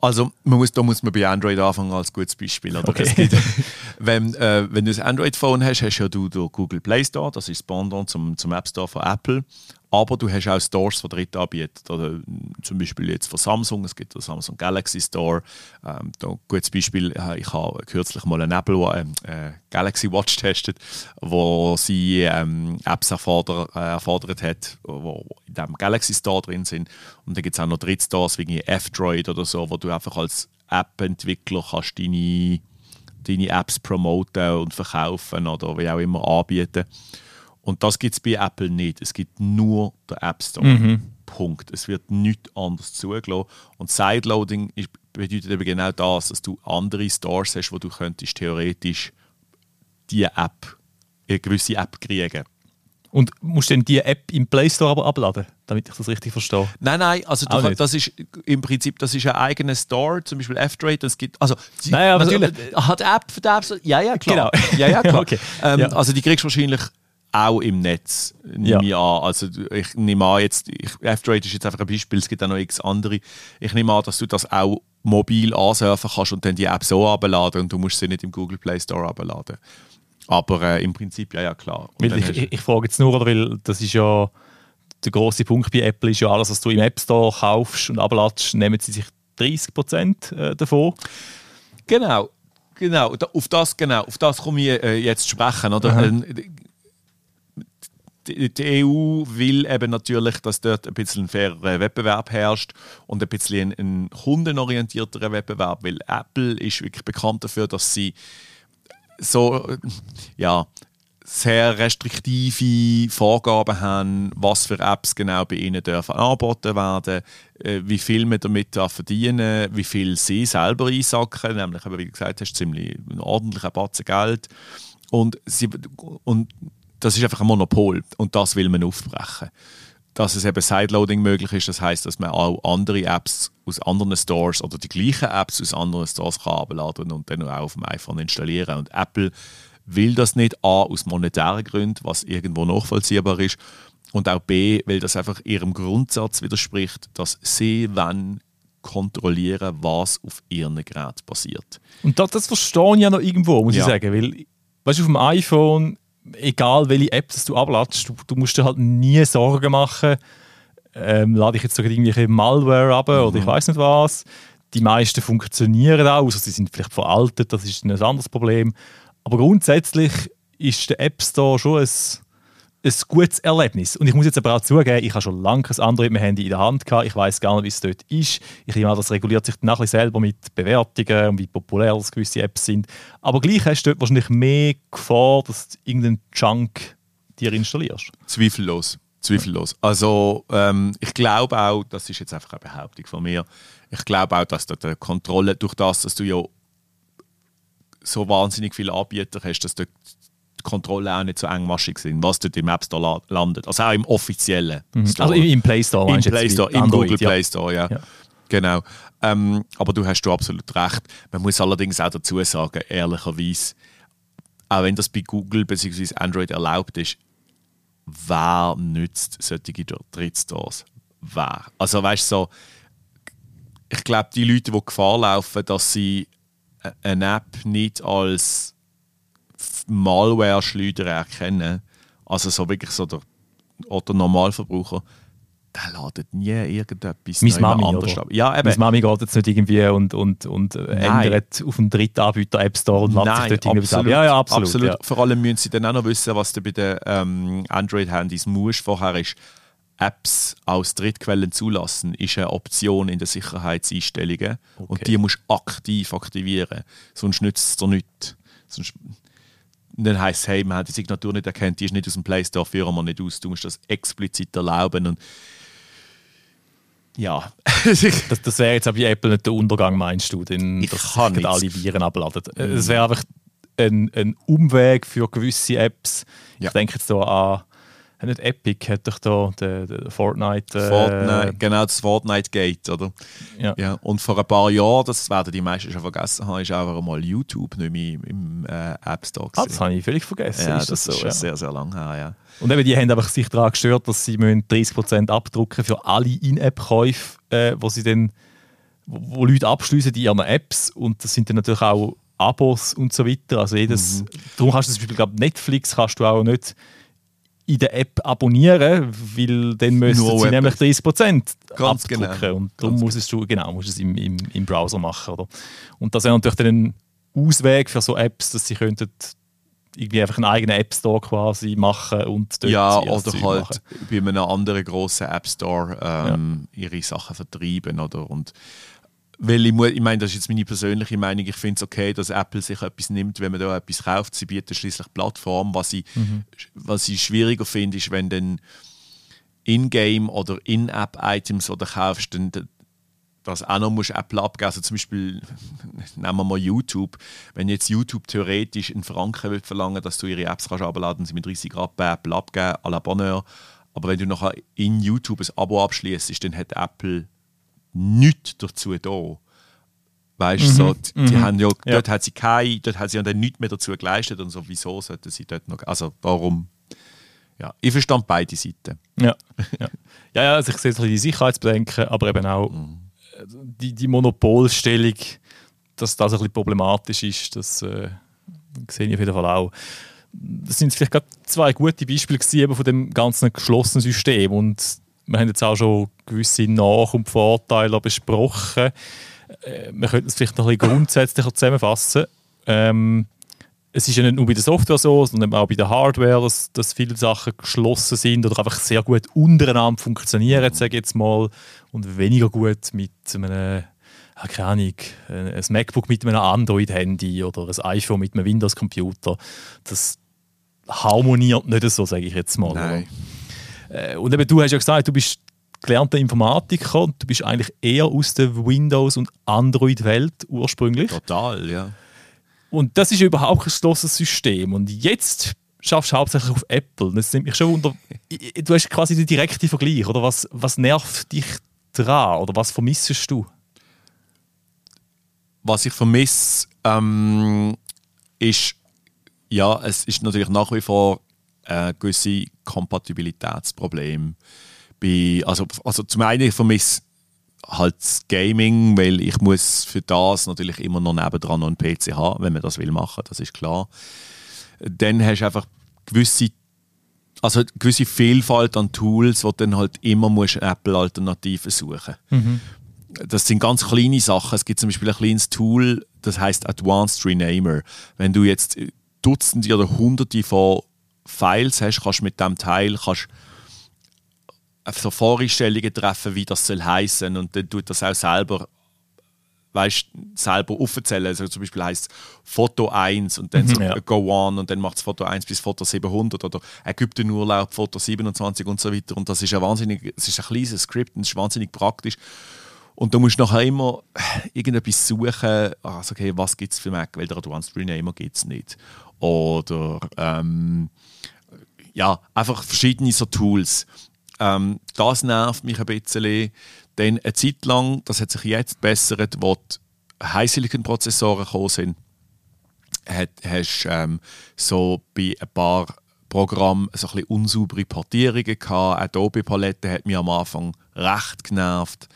S2: Also man muss, da muss man bei Android anfangen als gutes Beispiel. Oder?
S1: Okay.
S2: Gibt, <laughs> wenn, äh, wenn du ein Android-Phone hast, hast ja du den Google Play Store, das ist das Pendant zum, zum App Store von Apple. Aber du hast auch Stores von Dritten anbieten. Oder zum Beispiel jetzt von Samsung, es gibt den Samsung Galaxy Store. Ähm, da ein gutes Beispiel, äh, ich habe kürzlich mal eine Apple äh, Galaxy Watch getestet, wo sie ähm, Apps erforder, äh, erfordert hat, wo in dem Galaxy Store drin sind. Und dann gibt es auch noch Drittstores wie F-Droid oder so, wo du einfach als App-Entwickler kannst deine, deine Apps promoten und verkaufen oder wie auch immer anbieten kannst. Und das gibt es bei Apple nicht. Es gibt nur den App Store. Mhm. Punkt. Es wird nichts anderes zugelassen. Und Sideloading ist, bedeutet eben genau das, dass du andere Stores hast, wo du könntest theoretisch die App, eine gewisse App kriegen.
S1: Und musst du dann die App im Play Store aber abladen, damit ich das richtig verstehe?
S2: Nein, nein, also du, das ist im Prinzip das ist ein eigener Store, zum Beispiel F-Trade, es gibt, also
S1: nein, aber
S2: natürlich, hat App für die Apps, ja, ja, klar.
S1: Genau.
S2: Ja, ja, klar. <laughs>
S1: okay.
S2: Ähm, ja. Also die kriegst du wahrscheinlich auch im Netz, nehme ja. ich an. Also ich nehme an, jetzt, F-Trade ist jetzt einfach ein Beispiel, es gibt auch noch x andere. Ich nehme an, dass du das auch mobil ansurfen kannst und dann die App so abladen und du musst sie nicht im Google Play Store abladen. Aber äh, im Prinzip, ja, ja, klar.
S1: Ich, ich, ich, frage jetzt nur, weil das ist ja der große Punkt bei Apple ist ja alles, was du im App Store kaufst und abladest, nehmen sie sich 30% äh, davon.
S2: Genau. Genau, auf das, genau, auf das komme ich äh, jetzt sprechen. Oder? Ähm, die, EU will eben natürlich, dass dort ein bisschen ein fairer Wettbewerb herrscht und ein bisschen ein, ein kundenorientierterer Wettbewerb, weil Apple ist wirklich bekannt dafür, dass sie so, ja, sehr restriktive Vorgaben haben, was für Apps genau bei ihnen dürfen angeboten werden, äh, wie viel man damit verdienen wie viel sie selber einsacken, nämlich, wie du gesagt hast, ziemlich ordentlicher Batzen Geld. Und, sie, und das ist einfach ein Monopol und das will man aufbrechen. Dass es eben Sideloading möglich ist, das heißt, dass man auch andere Apps aus anderen Stores oder die gleichen Apps aus anderen Stores kann abladen und dann auch auf dem iPhone installieren. Und Apple will das nicht, A, aus monetären Gründen, was irgendwo nachvollziehbar ist, und auch B, weil das einfach ihrem Grundsatz widerspricht, dass sie wenn kontrollieren, was auf ihren Geräten passiert.
S1: Und das, das verstehe ich ja noch irgendwo, muss ja. ich sagen, weil weißt, auf dem iPhone, egal welche App du abladest, du, du musst dir halt nie Sorgen machen, ähm, lade ich jetzt sogar irgendwelche Malware ab mhm. oder ich weiß nicht was. Die meisten funktionieren auch, also sie sind vielleicht veraltet, das ist ein anderes Problem. Aber grundsätzlich ist der App Store schon ein, ein gutes Erlebnis. Und ich muss jetzt aber auch zugeben, ich habe schon lange ein Android-Handy in der Hand gehabt. Ich weiß gar nicht, wie es dort ist. Ich an, das reguliert sich dann selber mit Bewertungen und wie populär gewisse Apps sind. Aber gleich hast du dort wahrscheinlich mehr Gefahr, dass du irgendeinen Junk dir installierst.
S2: Zweifellos. Zweifellos. Also ähm, ich glaube auch, das ist jetzt einfach eine Behauptung von mir, ich glaube auch, dass die Kontrolle durch das, dass du ja so wahnsinnig viele Anbieter hast, dass dort Kontrolle auch nicht so engmaschig sind, was dort im App Store landet. Also auch im offiziellen
S1: mhm. Store. Also im Play Store.
S2: Im Play Store, im Android, Google Play Store, ja. ja. Genau. Ähm, aber du hast du absolut recht. Man muss allerdings auch dazu sagen, ehrlicherweise, auch wenn das bei Google bzw. Android erlaubt ist, wer nützt solche Drittstores? Wer? Also weißt du, so, ich glaube, die Leute, die Gefahr laufen, dass sie eine App nicht als Malware-Schleuder erkennen, also so wirklich so der Otto Normalverbraucher, der ladet nie irgendetwas
S1: Meine Mami, anders ab.
S2: Ja,
S1: eben. Meine Mami geht jetzt nicht irgendwie und, und, und ändert auf dem dritten Anbieter App Store und
S2: lädt sich dort irgendwas ab. Ja, ja, absolut. absolut. Ja. Vor allem müssen sie dann auch noch wissen, was du bei den ähm, Android-Handys musst vorher ist. Apps aus Drittquellen zulassen, ist eine Option in den Sicherheitseinstellungen. Okay. Und die musst du aktiv aktivieren. Sonst nützt es dir nichts. Sonst dann heisst es, hey, man hat die Signatur nicht erkannt, die ist nicht aus dem Play Store, führen wir nicht aus. Du musst das explizit erlauben. Und ja. <laughs>
S1: das, das wäre jetzt auch bei Apple nicht der Untergang, meinst du, denn
S2: ich dass kann
S1: alle Viren abladen. Es wäre einfach ein, ein Umweg für gewisse Apps. Ja. Ich denke jetzt hier an nicht Epic, hat doch da der, der Fortnite,
S2: äh, Fortnite. Genau, das Fortnite Gate, oder? Ja. ja. Und vor ein paar Jahren, das werden die meisten schon vergessen haben, ist einfach mal YouTube nicht mehr im äh, App Store.
S1: Ah, das habe ich völlig vergessen.
S2: Ja, ist das, das so, ist ja. sehr, sehr lange her, ja.
S1: Und eben, die haben einfach sich daran gestört, dass sie 30% abdrucken für alle In-App-Käufe, äh, wo sie dann wo, wo Leute abschließen in ihren Apps und das sind dann natürlich auch Abos und so weiter. Also jedes, mhm. darum kannst du zum Beispiel, glaube Netflix kannst du auch nicht in der App abonnieren, weil dann müssen sie Web nämlich 30 Prozent abdrucken. Genau. Und darum musst genau. du, genau, musst es im, im, im Browser machen. Oder? Und das wäre natürlich dann ein Ausweg für so Apps, dass sie könnten irgendwie einfach einen eigenen App Store quasi machen und
S2: dort Ja, oder halt machen. bei einem anderen grossen App Store ähm, ja. ihre Sachen vertreiben. Oder? Und weil ich, ich meine, das ist jetzt meine persönliche Meinung, ich finde es okay, dass Apple sich etwas nimmt, wenn man da etwas kauft. Sie bieten schließlich Plattform. Was ich, mhm. was ich schwieriger finde, ist, wenn dann In-Game oder In-App-Items oder kaufst, dann das auch noch musst Apple abgeben. Also zum Beispiel, <laughs> nehmen wir mal YouTube. Wenn jetzt YouTube theoretisch in Franken will verlangen, dass du ihre Apps kannst abladen, sie mit 30 Grad bei Apple abgeben, à la Bonheur. Aber wenn du nachher in YouTube ein Abo abschließt, dann hat Apple nichts dazu da. Weißt mhm. so, die, mhm. haben ja, ja, dort hat sie keine, dort hat sie ja dann nichts mehr dazu geleistet und so, wieso sollten sie dort noch, also warum? Ja, ich verstand beide Seiten.
S1: Ja, ja. ja, ja also ich sehe die Sicherheitsbedenken, aber eben auch mhm. die, die Monopolstellung, dass das ein bisschen problematisch ist, das äh, sehe ich auf jeden Fall auch. Das sind vielleicht gerade zwei gute Beispiele von dem ganzen geschlossenen System und wir haben jetzt auch schon gewisse Nach- und Vorteile besprochen. Äh, wir könnten es vielleicht noch ein bisschen grundsätzlicher zusammenfassen. Ähm, es ist ja nicht nur bei der Software so, sondern auch bei der Hardware, dass, dass viele Sachen geschlossen sind oder einfach sehr gut untereinander funktionieren, sage ich jetzt mal, und weniger gut mit einem keine Ahnung, ein MacBook mit einem Android-Handy oder ein iPhone mit einem Windows-Computer. Das harmoniert nicht so, sage ich jetzt mal.
S2: Nein.
S1: Äh, und eben, du hast ja gesagt, du bist gelernter Informatiker und du bist eigentlich eher aus der Windows- und Android-Welt ursprünglich.
S2: Total, ja.
S1: Und das ist ja überhaupt kein geschlossenes System. Und jetzt schaffst du hauptsächlich auf Apple. Das nimmt mich schon unter. <laughs> Du hast quasi den direkten Vergleich, oder? Was, was nervt dich dran? Oder was vermissest du?
S2: Was ich vermisse, ähm, ist, ja, es ist natürlich nach wie vor äh, gewisse Kompatibilitätsprobleme. Bei, also, also zum einen vermisse halt das Gaming, weil ich muss für das natürlich immer noch nebendran noch einen PC haben, wenn man das will machen, das ist klar. Dann hast du einfach gewisse also gewisse Vielfalt an Tools, wo dann halt immer musst Apple-Alternativen suchen
S1: Mhm.
S2: Das sind ganz kleine Sachen. Es gibt zum Beispiel ein kleines Tool, das heißt Advanced Renamer. Wenn du jetzt Dutzende oder Hunderte von Files hast, kannst du mit dem Teil kannst so Voreinstellungen treffen, wie das soll heißen und dann tut das auch selber weißt, selber aufzählen. Also zum Beispiel heißt Foto 1 und dann
S1: Mhm,
S2: so
S1: ja.
S2: Go On und dann macht es Foto 1 bis Foto 700 oder Ägyptenurlaub Foto 27 und so weiter. Und das ist ein wahnsinnig, es ist ein kleines Skript und es ist wahnsinnig praktisch. Und du musst nachher immer irgendetwas suchen, also okay, was gibt es für Mac, weil der Advanced Renamer gibt es nicht. Oder ähm, ja, einfach verschiedene so Tools. Ähm, das nervt mich ein bisschen. Dann eine Zeit lang, das hat sich jetzt gebessert, wo die High-Silicon-Prozessoren gekommen sind, hat, hast ähm, so bei ein paar Programmen so ein bisschen unsaubere Portierungen gehabt. Adobe-Palette hat mich am Anfang recht genervt.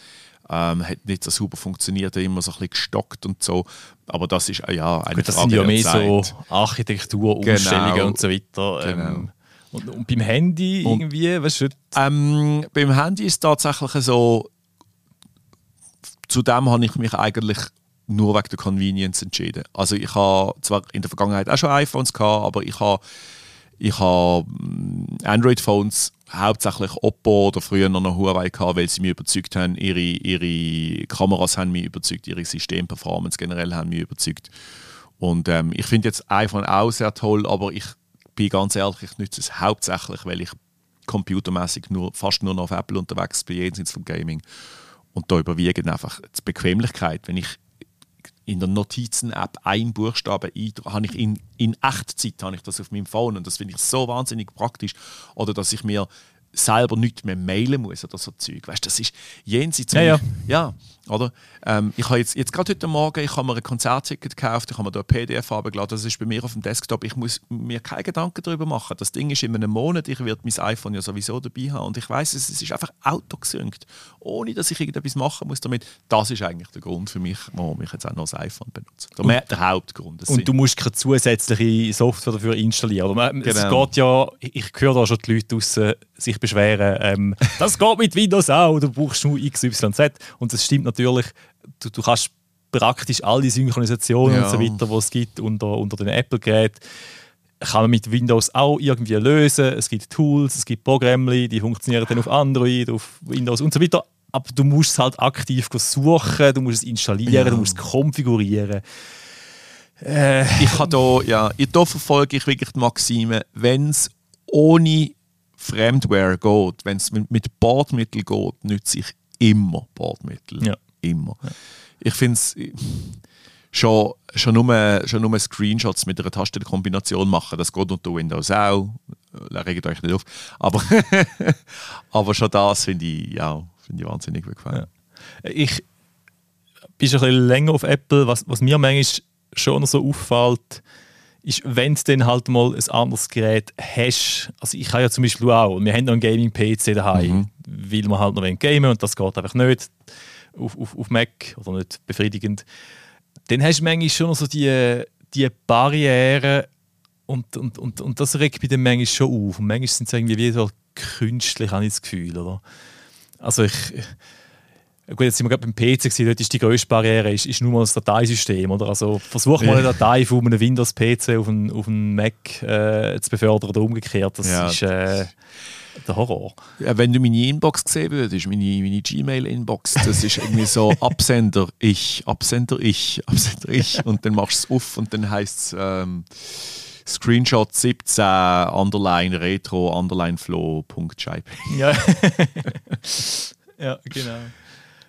S2: Ähm, hat nicht so super funktioniert, immer so ein bisschen gestockt und so. Aber das ist äh, ja eine
S1: Gut, das
S2: Frage
S1: sind ja mehr so Architektur, Umstellungen
S2: Genau.
S1: und so weiter.
S2: Genau.
S1: Ähm, und, und beim Handy
S2: Und-
S1: irgendwie, weißt du,
S2: Ähm, beim Handy ist es tatsächlich so, zu dem habe ich mich eigentlich nur wegen der Convenience entschieden. Also ich habe zwar in der Vergangenheit auch schon iPhones gehabt, aber ich habe ich habe mm, Android-Phones hauptsächlich Oppo oder früher noch Huawei gehabt, weil sie mich überzeugt haben, ihre, ihre Kameras haben mich überzeugt, ihre Systemperformance generell haben mich überzeugt. Und ähm, ich finde jetzt iPhone auch sehr toll, aber ich bin ganz ehrlich, ich nutze es hauptsächlich, weil ich computermäßig nur, fast nur noch auf Apple unterwegs bin, jenseits vom Gaming. Und da überwiegt einfach die Bequemlichkeit. Wenn ich in der Notizen-App einen Buchstaben eintrage, habe ich in, in Echtzeit habe ich das auf meinem Phone und das finde ich so wahnsinnig praktisch. Oder dass ich mir selber nicht mehr mailen muss oder so Zeug. Weißt, das ist jenseits.
S1: Ja, ja.
S2: ja oder? Ähm, ich habe jetzt, jetzt gerade heute Morgen, ich habe mir ein Konzertticket gekauft, ich habe mir da ein PDF abgeladen, das ist bei mir auf dem Desktop. Ich muss mir keine Gedanken darüber machen. Das Ding ist in einem Monat, ich werde mein iPhone ja sowieso dabei haben und ich weiß, es es ist einfach autogesynkt, ohne dass ich irgendetwas machen muss damit. Das ist eigentlich der Grund für mich, warum ich jetzt auch noch das iPhone benutze. Der, mehr- der Hauptgrund.
S1: Und
S2: sind-
S1: du musst keine zusätzliche Software dafür installieren. Man- Es
S2: Genau.
S1: geht ja, ich höre da schon die Leute draussen sich beschweren, ähm, das geht mit Windows auch, du brauchst nur XYZ. Und das stimmt natürlich, du, du kannst praktisch alle Synchronisationen
S2: Ja.
S1: und so weiter, die es gibt unter, unter den Apple-Geräten, kann man mit Windows auch irgendwie lösen. Es gibt Tools, es gibt Programme, die funktionieren dann auf Android, auf Windows und so weiter. Aber du musst es halt aktiv suchen, du musst es installieren,
S2: Ja.
S1: du musst es konfigurieren.
S2: ich habe da, ja, da verfolge ich wirklich die Maxime, wenn es ohne Fremdware geht, wenn es mit, mit Bordmittel geht, nütze ich immer Bordmittel.
S1: Ja.
S2: Immer. Ich finde es schon, schon, nur, schon nur Screenshots mit einer Tastenkombination machen, das geht unter Windows auch. Äh, Regt euch nicht auf. Aber, <laughs> aber schon das finde ich, ja, finde ich wahnsinnig bequem.
S1: Ja. Ich bin schon ein bisschen länger auf Apple. Was, was mir manchmal schon so auffällt, ist, wenn du dann halt mal ein anderes Gerät hast. Also ich habe ja zum Beispiel auch, wir haben noch einen Gaming-PC daheim, weil wir halt noch gamen und das geht einfach nicht auf, auf, auf Mac oder nicht befriedigend. Dann hast du manchmal schon so die, die Barrieren und, und, und, und das regt mich dann manchmal schon auf. Und manchmal sind es irgendwie wie so künstlich, habe ich das Gefühl. Oder? Also ich, Gut, jetzt sind wir gerade beim PC, gewesen, dort ist die grösste Barriere ist, ist nur mal das Dateisystem. Oder? Also versuch mal eine Datei von einem Windows-PC auf einen, auf einen Mac äh, zu befördern oder umgekehrt. Das
S2: Ja.
S1: ist äh, der Horror.
S2: Ja, wenn du meine Inbox gesehen würdest, meine, meine Gmail-Inbox, das ist irgendwie so <laughs> Absender ich, Absender ich, Absender ich und dann machst du es auf und dann heißt es ähm, Screenshot 17 underline retro underline flow.jpg.
S1: Ja. <laughs> <laughs> ja, genau.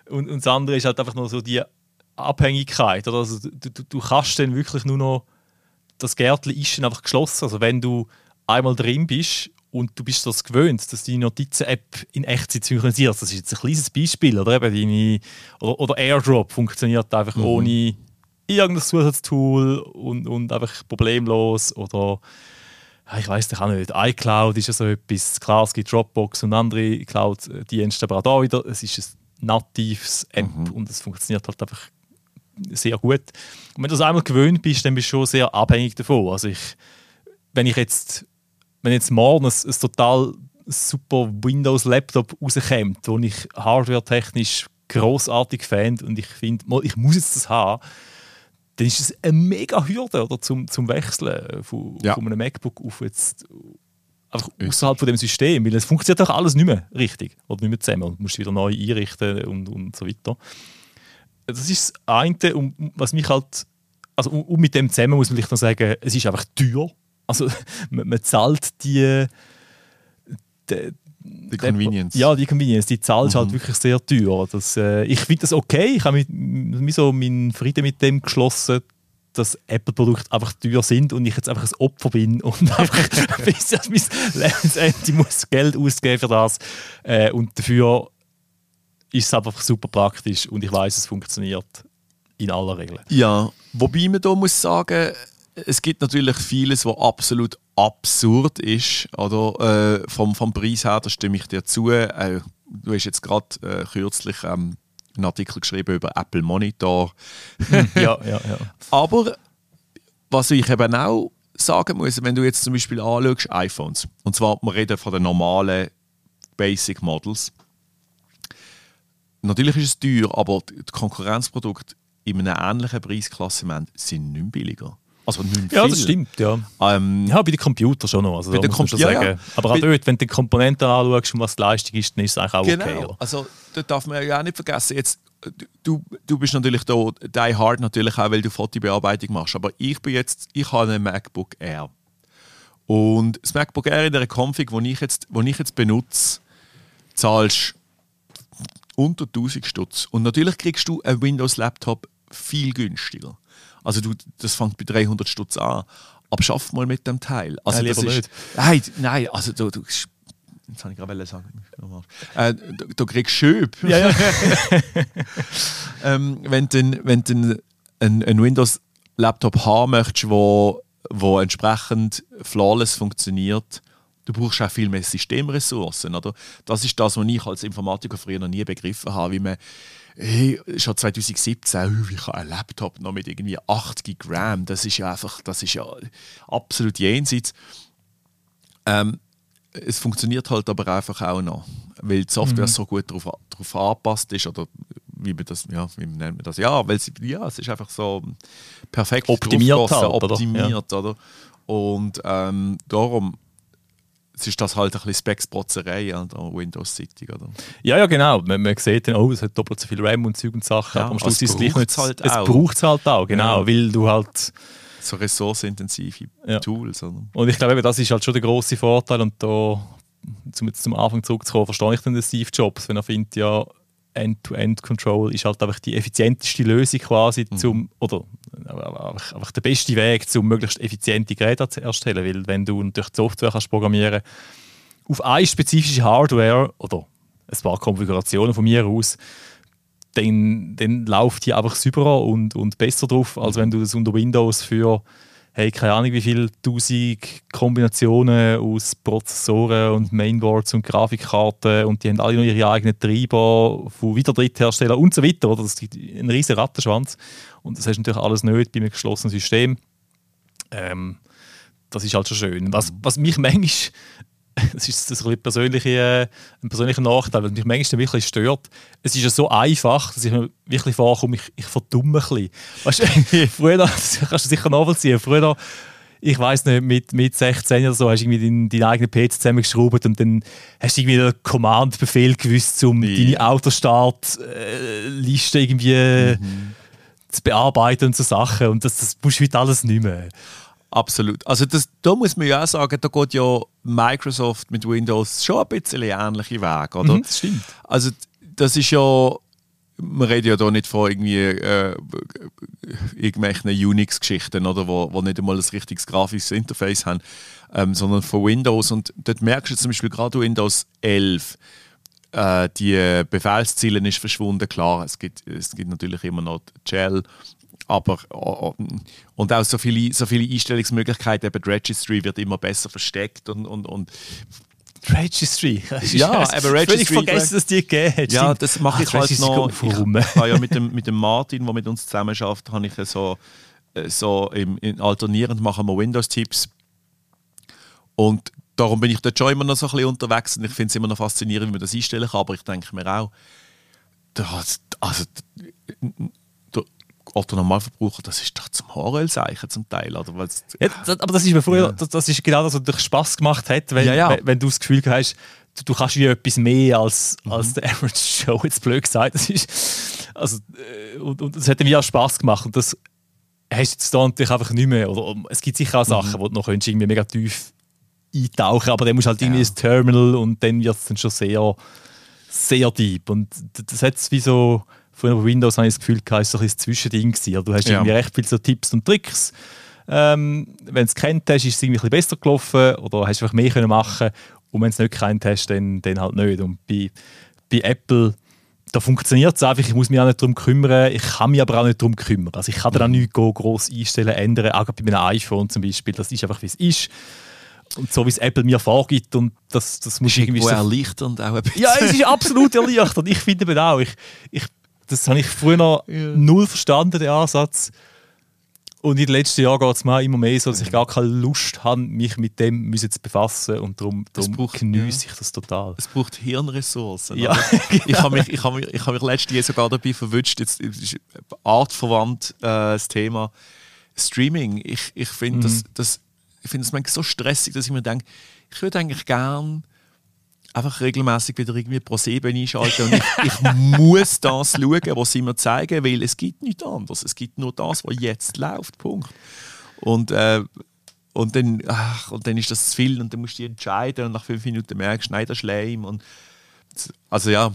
S1: Und, und das andere ist halt einfach nur so die Abhängigkeit. Oder? Also, du, du, du kannst dann wirklich nur noch, das Gärtchen ist dann einfach geschlossen. Also wenn du einmal drin bist und du bist das gewöhnt, dass die Notizen-App in Echtzeit synchronisiert. Das ist jetzt ein kleines Beispiel. Oder, eben deine, oder, oder AirDrop funktioniert einfach mhm. ohne irgendein Zusatztool und, und einfach problemlos. Oder ich weiß nicht auch nicht. iCloud ist ja so etwas. Klar, es gibt Dropbox und andere Cloud-Dienste, aber auch da wieder, es ist ein natives App mhm. und es funktioniert halt einfach sehr gut. Und wenn du das einmal gewöhnt bist, dann bist du schon sehr abhängig davon. Also ich, wenn ich jetzt wenn jetzt morgen ein, ein total super Windows-Laptop rauskommt, wo ich hardware-technisch großartig fände und ich finde, ich muss jetzt das haben, dann ist es eine mega Hürde oder, zum, zum Wechseln von, ja. von einem MacBook auf jetzt einfach außerhalb von dem System, weil es funktioniert doch alles nicht mehr richtig oder nicht mehr zusammen und musst wieder neu einrichten und, und so weiter. Das ist das eine, und was mich halt, also und mit dem zusammen muss man vielleicht noch sagen, es ist einfach teuer also <laughs> man, man zahlt die,
S2: die die Convenience.
S1: Ja, die Convenience, die zahlst halt mhm. halt wirklich sehr teuer. Das, äh, ich finde das okay. Ich habe mir so meinen Frieden mit dem geschlossen, dass Apple-Produkte einfach teuer sind und ich jetzt einfach ein Opfer bin <laughs> und einfach bis an mein Lebensende muss Geld ausgeben für das. Äh, und dafür ist es einfach super praktisch und ich weiß, es funktioniert in aller Regel.
S2: Ja, wobei man da muss sagen, es gibt natürlich vieles, was absolut absurd ist. Oder, äh, vom, vom Preis her, da stimme ich dir zu. Äh, du hast jetzt gerade äh, kürzlich ähm, einen Artikel geschrieben über Apple Monitor.
S1: ja, ja, ja. <laughs>
S2: Aber was ich eben auch sagen muss, wenn du jetzt zum Beispiel anschaust, iPhones, und zwar, wir reden von den normalen Basic Models. Natürlich ist es teuer, aber die Konkurrenzprodukte in einem ähnlichen Preisklassement sind nicht billiger. Also
S1: nicht Ja, das stimmt, ja. Ähm, ja, bei den Computern schon noch. Also, bei den Computern, ja, ja. Aber auch bei dort, wenn du die Komponenten anschaust und was die Leistung ist, dann ist es eigentlich auch genau. okay. Oder?
S2: Also, das darf man ja auch nicht vergessen. Jetzt, du, du bist natürlich da die Hard natürlich auch, weil du Fotobearbeitung machst. Aber ich bin jetzt, ich habe einen MacBook Air. Und das MacBook Air in der Config, die ich jetzt, wo ich jetzt benutze, zahlst unter 1000 Stutz. Und natürlich kriegst du einen Windows-Laptop viel günstiger. Also du, das fängt bei 300 Stutz an. Aber schaff mal mit dem Teil. Also
S1: nein, das ist, nicht.
S2: Nein, nein, also du, du Jetzt habe ich gerade sagen. Äh, du, du kriegst Schöb.
S1: Ja, ja. <laughs>
S2: ähm, wenn du, wenn einen, einen Windows-Laptop haben möchtest, wo, wo entsprechend flawless funktioniert, du brauchst auch viel mehr Systemressourcen. Oder? Das ist das, was ich als Informatiker früher noch nie begriffen habe, wie man hey, schon 2017, ich habe einen Laptop noch mit irgendwie 80 Gramm, das ist ja einfach, das ist ja absolut jenseits. Ähm, es funktioniert halt aber einfach auch noch, weil die Software mhm. so gut darauf, darauf angepasst ist oder wie man das, ja, wie nennt man das? Ja, weil sie, ja, es ist einfach so perfekt
S1: optimiert, halt,
S2: optimiert, oder? Ja. oder? Und ähm, darum es ist das halt ein bisschen Specs-Protzerei an oder?
S1: Ja, ja, genau. Man, man sieht dann, oh, es hat doppelt so viel RAM und Zeug und Sachen, ja, aber am Schluss ist es gleich nicht. Halt es braucht es halt auch, genau, ja. weil du halt...
S2: So ressourcenintensive ja. Tools, oder?
S1: Und ich glaube, das ist halt schon der große Vorteil und da, zum, zum Anfang zurückzukommen, verstehe ich dann den Steve Jobs, wenn er findet, ja, End-to-End-Control ist halt einfach die effizienteste Lösung quasi mhm. zum, oder einfach, einfach der beste Weg, um möglichst effiziente Geräte zu erstellen. Weil wenn du durch die Software kannst programmieren auf eine spezifische Hardware oder ein paar Konfigurationen von mir aus, dann, dann läuft die einfach sauberer und, und besser drauf, als wenn du das unter Windows für hey, keine Ahnung, wie viele tausend Kombinationen aus Prozessoren und Mainboards und Grafikkarten und die haben alle noch ihre eigenen Treiber von wieder Drittherstellern und so weiter. Oder? Das ist ein riesiger Rattenschwanz. Und das hast du natürlich alles nicht bei einem geschlossenen System. Ähm, das ist halt schon schön. Was, was mich manchmal <laughs> das ist das ein, persönliche, äh, ein persönlicher Nachteil, was mich manchmal wirklich stört. Es ist ja so einfach, dass ich mir wirklich vorkomme, ich, ich verdumme ein bisschen. Weißt du, <laughs> früher, das kannst du sicher nachvollziehen, früher, ich weiß nicht, mit, mit 16 oder so hast du irgendwie deinen, deinen eigenen PC zusammengeschraubt und dann hast du irgendwie einen Command-Befehl gewusst, um ja. deine Autostart-Liste irgendwie mhm. zu bearbeiten und so Sachen. Und das, das musst du heute alles nicht mehr.
S2: Absolut. Also das, da muss man ja auch sagen, da geht ja Microsoft mit Windows schon ein bisschen ähnliche Wege, oder?
S1: Mhm, das stimmt.
S2: Also das ist ja, man redet ja da nicht von irgendwie äh, irgendwelchen Unix-Geschichten, oder, wo, wo nicht einmal ein richtiges grafisches Interface haben, ähm, sondern von Windows. Und dort merkst du zum Beispiel gerade Windows 11, äh, die Befehlsziele ist verschwunden, klar, es gibt, es gibt natürlich immer noch Shell, aber und auch so viele, so viele Einstellungsmöglichkeiten, eben die Registry wird immer besser versteckt und, und, und
S1: Registry. <laughs>
S2: Ja, aber Registry.
S1: Ich vergessen, dass die gegeben hat.
S2: Ja, das mache ich halt noch. Ich habe ja mit dem, mit dem Martin, der mit uns zusammen schafft, habe ich so, äh, so im, in alternierend machen wir Windows-Tipps. Und darum bin ich dort schon immer noch so ein bisschen unterwegs und ich finde es immer noch faszinierend, wie man das einstellen kann. Aber ich denke mir auch, das, also, Otto Normalverbraucher, das ist doch zum Horrelseichen zum Teil. Oder?
S1: Ja, das, aber das ist mir früher, das, das ist genau das, was dir Spaß gemacht hat, wenn,
S2: Ja, ja.
S1: wenn, wenn du das Gefühl hast, du, du kannst wie etwas mehr als,
S2: Mhm.
S1: als der Average Show, jetzt blöd gesagt. Das ist, also, äh, und, und das hat mir auch Spaß gemacht. Und das hast du jetzt da natürlich einfach nicht mehr. Oder, es gibt sicher auch
S2: Mhm.
S1: Sachen, wo du noch könntest irgendwie mega tief eintauchen aber dann musst du halt irgendwie
S2: Ja.
S1: ins Terminal und dann wird es dann schon sehr, sehr deep. Und das hat es wie so, früher bei Windows habe ich das Gefühl, es war ein Zwischending. gewesen. Also Du hast
S2: Ja.
S1: irgendwie recht viele so Tipps und Tricks. Ähm, wenn du es kennt hast, ist es irgendwie ein bisschen besser gelaufen oder hast einfach mehr können machen und wenn du es nicht kennt hast, dann, dann halt nicht. Und bei, bei Apple, da funktioniert es einfach, ich muss mich auch nicht darum kümmern, ich kann mich aber auch nicht darum kümmern. Also ich kann da auch nichts gross einstellen, ändern, auch bei meinem iPhone zum Beispiel, das ist einfach wie es ist. Und so wie es Apple mir vorgibt und das, das muss
S2: ist
S1: irgendwie so
S2: erleichternd auch ein bisschen.
S1: ja, es ist absolut erleichternd. Ich finde eben auch. Ich, ich, das habe ich früher noch null verstanden, den Ansatz. Und in den letzten Jahren geht es mir immer mehr so, dass ich gar keine Lust habe, mich mit dem zu befassen. Und darum,
S2: Das
S1: darum
S2: braucht-
S1: genieße ich das total.
S2: Es braucht Hirnressourcen.
S1: Ja? <laughs>
S2: Ich habe mich, ich habe mich, ich habe mich letztens sogar dabei verwünscht, jetzt es ist artverwandt äh, das Thema Streaming. Ich, ich finde das, das, ich finde das manchmal so stressig, dass ich mir denke, ich würde eigentlich gern einfach regelmäßig wieder irgendwie Pro 7 einschalten und ich, ich <laughs> muss das schauen, was sie mir zeigen, weil es gibt nichts anderes. Es gibt nur das, was jetzt läuft. Punkt. Und äh, und dann, ach, und dann ist das zu viel und dann musst du dich entscheiden und nach fünf Minuten merkst du, nein, das ist lame. Und also ja,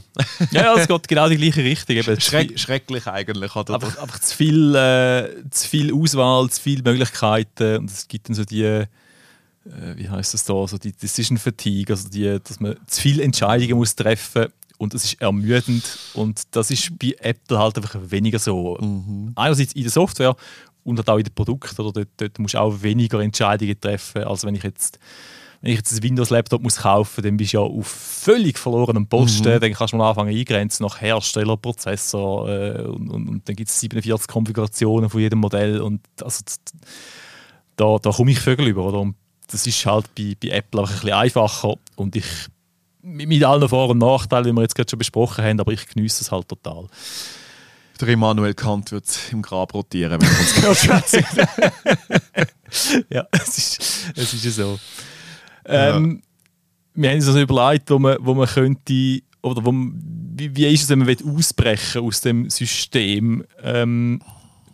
S1: Ja, ja, es geht genau die gleiche Richtung. Eben,
S2: schreck, schrecklich eigentlich. Oder?
S1: einfach, einfach zu, viel, äh, zu viel Auswahl, zu viele Möglichkeiten. Und es gibt dann so die, äh, wie heißt das da, so die Decision Fatigue, also die, dass man zu viele Entscheidungen muss treffen und das ist ermüdend. Und das ist bei Apple halt einfach weniger so. Einerseits in der Software und halt auch in den Produkten. Oder dort, dort musst du auch weniger Entscheidungen treffen, als wenn ich jetzt wenn ich jetzt einen Windows-Laptop muss kaufen dann bist du ja auf völlig verlorenem Posten. Dann kannst du mal anfangen eingrenzen nach Hersteller, Prozessor äh, und, und, und dann gibt es 47 Konfigurationen von jedem Modell. Und also, da, da komme ich Vögel über. Oder? Und das ist halt bei, bei Apple einfach ein bisschen einfacher. Und ich mit allen Vor- und Nachteilen, die wir jetzt gerade schon besprochen haben, aber ich genieße es halt total.
S2: Der Immanuel Kant wird im Grab rotieren, wenn wir uns schwätzen. <laughs>
S1: ja, es ist, es ist ja so. Ähm, Wir haben uns also überlegt, wo man, wo man könnte, oder wo wie, wie ist es, wenn man ausbrechen aus dem System. Ähm,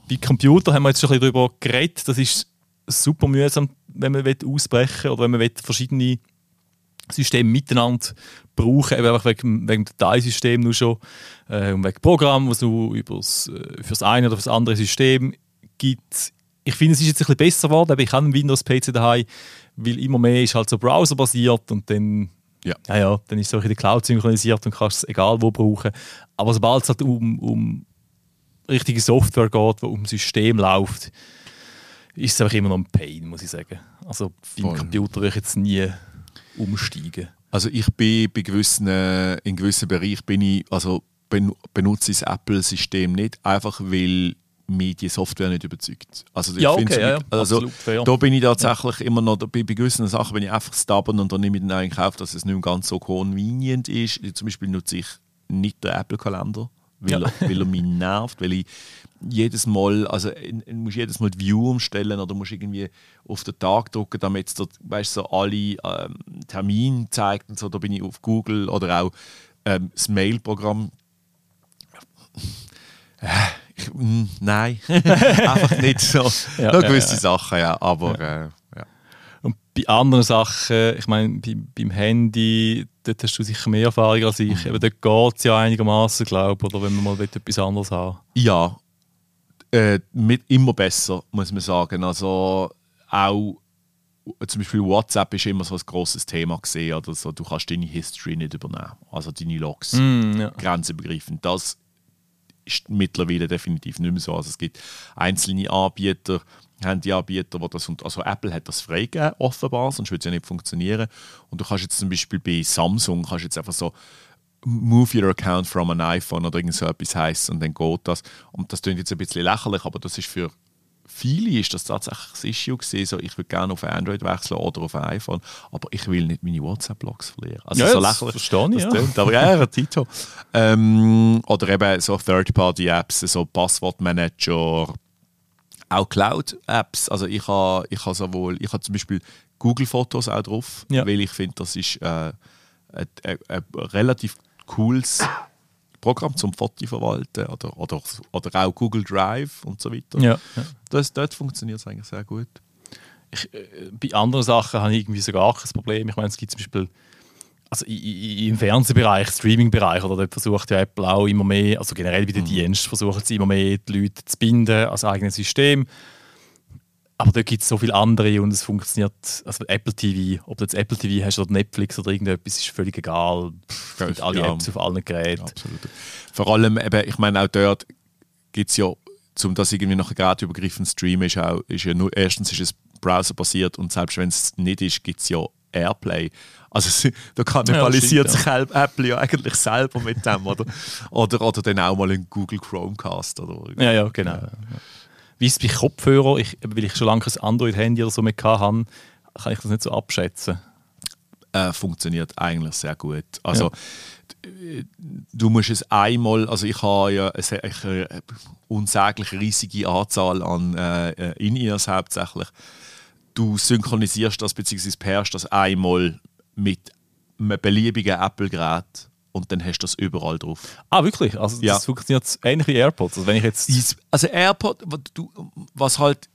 S1: bei Computer haben wir jetzt schon ein bisschen darüber geredet, das ist super mühsam, wenn man will ausbrechen oder wenn man will verschiedene Systeme miteinander brauchen, eben einfach wegen, wegen dem Dateisystem nur schon äh, und wegen Programm, was nur übers, äh, für das eine oder für das andere System gibt. Ich finde, es ist jetzt ein bisschen besser geworden, aber ich habe einen Windows-PC daheim, weil immer mehr ist halt so browserbasiert und dann,
S2: Ja.
S1: ja, ja, dann ist es auch in der Cloud synchronisiert und kannst es egal wo brauchen. Aber sobald es halt um, um richtige Software geht, die um System läuft, ist es einfach immer noch ein Pain, muss ich sagen. Also beim. Computer würde ich jetzt nie umsteigen.
S2: Also ich bin bei gewissen, äh, in gewissen Bereichen bin ich, also ben, benutze ich das Apple-System nicht, einfach weil mich die Software nicht überzeugt. Also ich
S1: Ja, okay,
S2: es
S1: ja, ja,
S2: also
S1: absolut fair.
S2: da bin ich tatsächlich immer noch, bei, bei gewissen Sachen bin ich einfach stubborn und dann nehme ich dann eigentlich auf, dass es nicht mehr ganz so convenient ist. Zum Beispiel nutze ich nicht den Apple-Kalender, weil,
S1: Ja.
S2: er, <laughs> weil er mich nervt, weil ich jedes Mal, also in, in, musst jedes Mal die View umstellen oder musst irgendwie auf den Tag drücken, damit es dort, weißt, so alle ähm, Termine zeigt und so. Da bin ich auf Google oder auch ähm, das Mail-Programm. Äh, Ich, mm, nein, <laughs> einfach nicht so.
S1: Ja,
S2: Nur
S1: ja,
S2: gewisse
S1: ja.
S2: Sachen, ja. Aber äh, ja.
S1: Und bei anderen Sachen, ich meine, bei, beim Handy, dort hast du sicher mehr Erfahrung als ich.
S2: Mhm.
S1: Aber dort geht es ja einigermaßen, glaube ich, oder wenn man mal etwas anderes haben
S2: Ja, äh, mit immer besser, muss man sagen. Also auch zum Beispiel WhatsApp ist immer so ein grosses Thema gesehen. Oder so. Du kannst deine History nicht übernehmen, also deine Logs.
S1: Mm, ja.
S2: grenzübergreifend. Das ist mittlerweile definitiv nicht mehr so. Also es gibt einzelne Anbieter, Handyanbieter, die das und also Apple hat das freigegeben, offenbar, sonst würde es ja nicht funktionieren. Und du kannst jetzt zum Beispiel bei Samsung kannst jetzt einfach so Move your account from an iPhone oder irgend so etwas heißt und dann geht das. Und das klingt jetzt ein bisschen lächerlich, aber das ist für viele ist das tatsächlich das Issue gewesen, so ich würde gerne auf ein Android wechseln oder auf ein iPhone, aber ich will nicht meine WhatsApp-Logs verlieren. Also
S1: Ja,
S2: so
S1: das
S2: lächerlich.
S1: verstehe ich,
S2: das
S1: ja.
S2: tönt, aber ja, ja, Tito. Ähm, oder eben so Third-Party-Apps, so Passwortmanager, auch Cloud-Apps. Also ich habe ich ha sowohl, ich habe zum Beispiel Google-Fotos auch drauf,
S1: Ja.
S2: weil ich finde, das ist äh, ein, ein, ein relativ cooles Programm zum Foto verwalten oder, oder, oder auch Google Drive und so weiter.
S1: Ja, ja.
S2: Das, dort funktioniert es eigentlich sehr gut.
S1: Ich, äh, bei anderen Sachen habe ich irgendwie so gar kein Problem. Ich meine, es gibt zum Beispiel also im Fernsehbereich, Streaming-Bereich, oder dort versucht ja Apple auch immer mehr, also generell bei den Diensten versuchen sie immer mehr die Leute zu binden als eigenes System. Aber da gibt es so viele andere und es funktioniert, also Apple TV, ob du jetzt Apple TV hast oder Netflix oder irgendetwas, ist völlig egal. Es gibt alle
S2: Ja.
S1: Apps auf allen Geräten.
S2: Absolut. Vor allem, eben, ich meine, auch dort gibt es ja, um das irgendwie noch gerätübergreifend zu streamen, ist, auch, ist ja nur, erstens ist es browserbasiert und selbst wenn es nicht ist, gibt es ja Airplay. Also da kannibalisiert
S1: stimmt,
S2: sich Apple ja eigentlich selber mit dem, oder? oder? Oder dann auch mal in Google Chromecast. Oder
S1: Ja, ja, genau. Ja. Wie ist es bei Kopfhörern? Ich, weil ich schon lange ein Android-Handy oder so mehr hatte, kann ich das nicht so abschätzen.
S2: äh, funktioniert eigentlich sehr gut. Also d- du musst es einmal, also ich habe ja eine, eine unsäglich riesige Anzahl an äh, In-Ears hauptsächlich. Du synchronisierst das bzw. pairst das einmal mit einem beliebigen Apple-Gerät und dann hast du das überall drauf.
S1: Ah, wirklich? Also das
S2: Ja.
S1: funktioniert ähnlich wie AirPods. Also wenn ich jetzt...
S2: Also AirPod, was halt,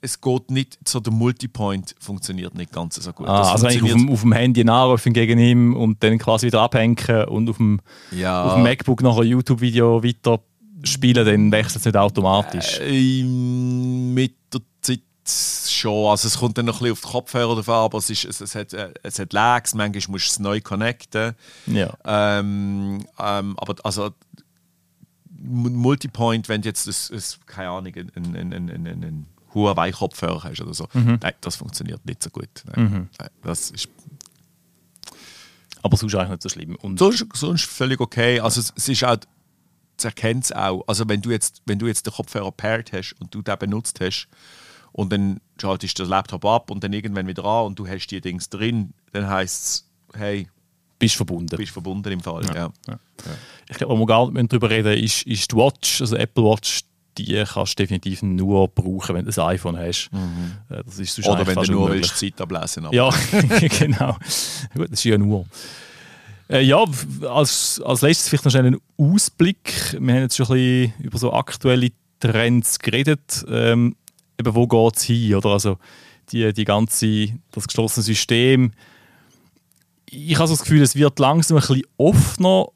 S2: es geht nicht, so der Multipoint funktioniert nicht ganz so gut. Das
S1: Ah, also wenn ich auf dem, auf dem Handy anrufe gegen ihm und dann quasi wieder abhängen und auf dem,
S2: ja,
S1: auf dem MacBook noch ein YouTube-Video weiter spielen, dann wechselt es nicht automatisch.
S2: Ähm, mit der Zeit schon. Also es kommt dann noch ein bisschen auf die Kopfhörer drauf an, aber es, ist, es, es, hat, äh, es hat Lags, manchmal musst du es neu connecten.
S1: Ja.
S2: Ähm, ähm, aber also Multipoint, wenn du jetzt das, das, keine Ahnung, einen, einen, einen, einen, einen Huawei-Kopfhörer hast oder so,
S1: Mhm.
S2: nein, das funktioniert nicht so gut. Nein. Nein, das ist
S1: Aber sonst eigentlich nicht so schlimm. Und
S2: sonst, sonst völlig okay. Also es, es ist auch, erkennt es auch. Also wenn du jetzt, wenn du jetzt den Kopfhörer paired hast und du den benutzt hast und dann schaltest du den Laptop ab und dann irgendwann wieder an und du hast die Dings drin, dann heisst es, hey,
S1: bist verbunden.
S2: bist verbunden im Fall. Ja.
S1: Ja. Ich glaube, wo wir gar nicht darüber reden ist, ist die Watch, also Apple Watch, die kannst du definitiv nur brauchen, wenn du ein iPhone hast. Äh, Das ist
S2: Oder wenn du nur
S1: unmöglich.
S2: willst, Zeit ablesen aber-
S1: Ja, <laughs> genau. Gut, das ist ja nur. Äh, ja, als, als letztes vielleicht noch schnell einen Ausblick. Wir haben jetzt schon ein bisschen über so aktuelle Trends geredet. Ähm, eben, wo geht es hin? Oder? Also die, die ganze, das geschlossene System. Ich habe so das Gefühl, es wird langsam ein bisschen offener.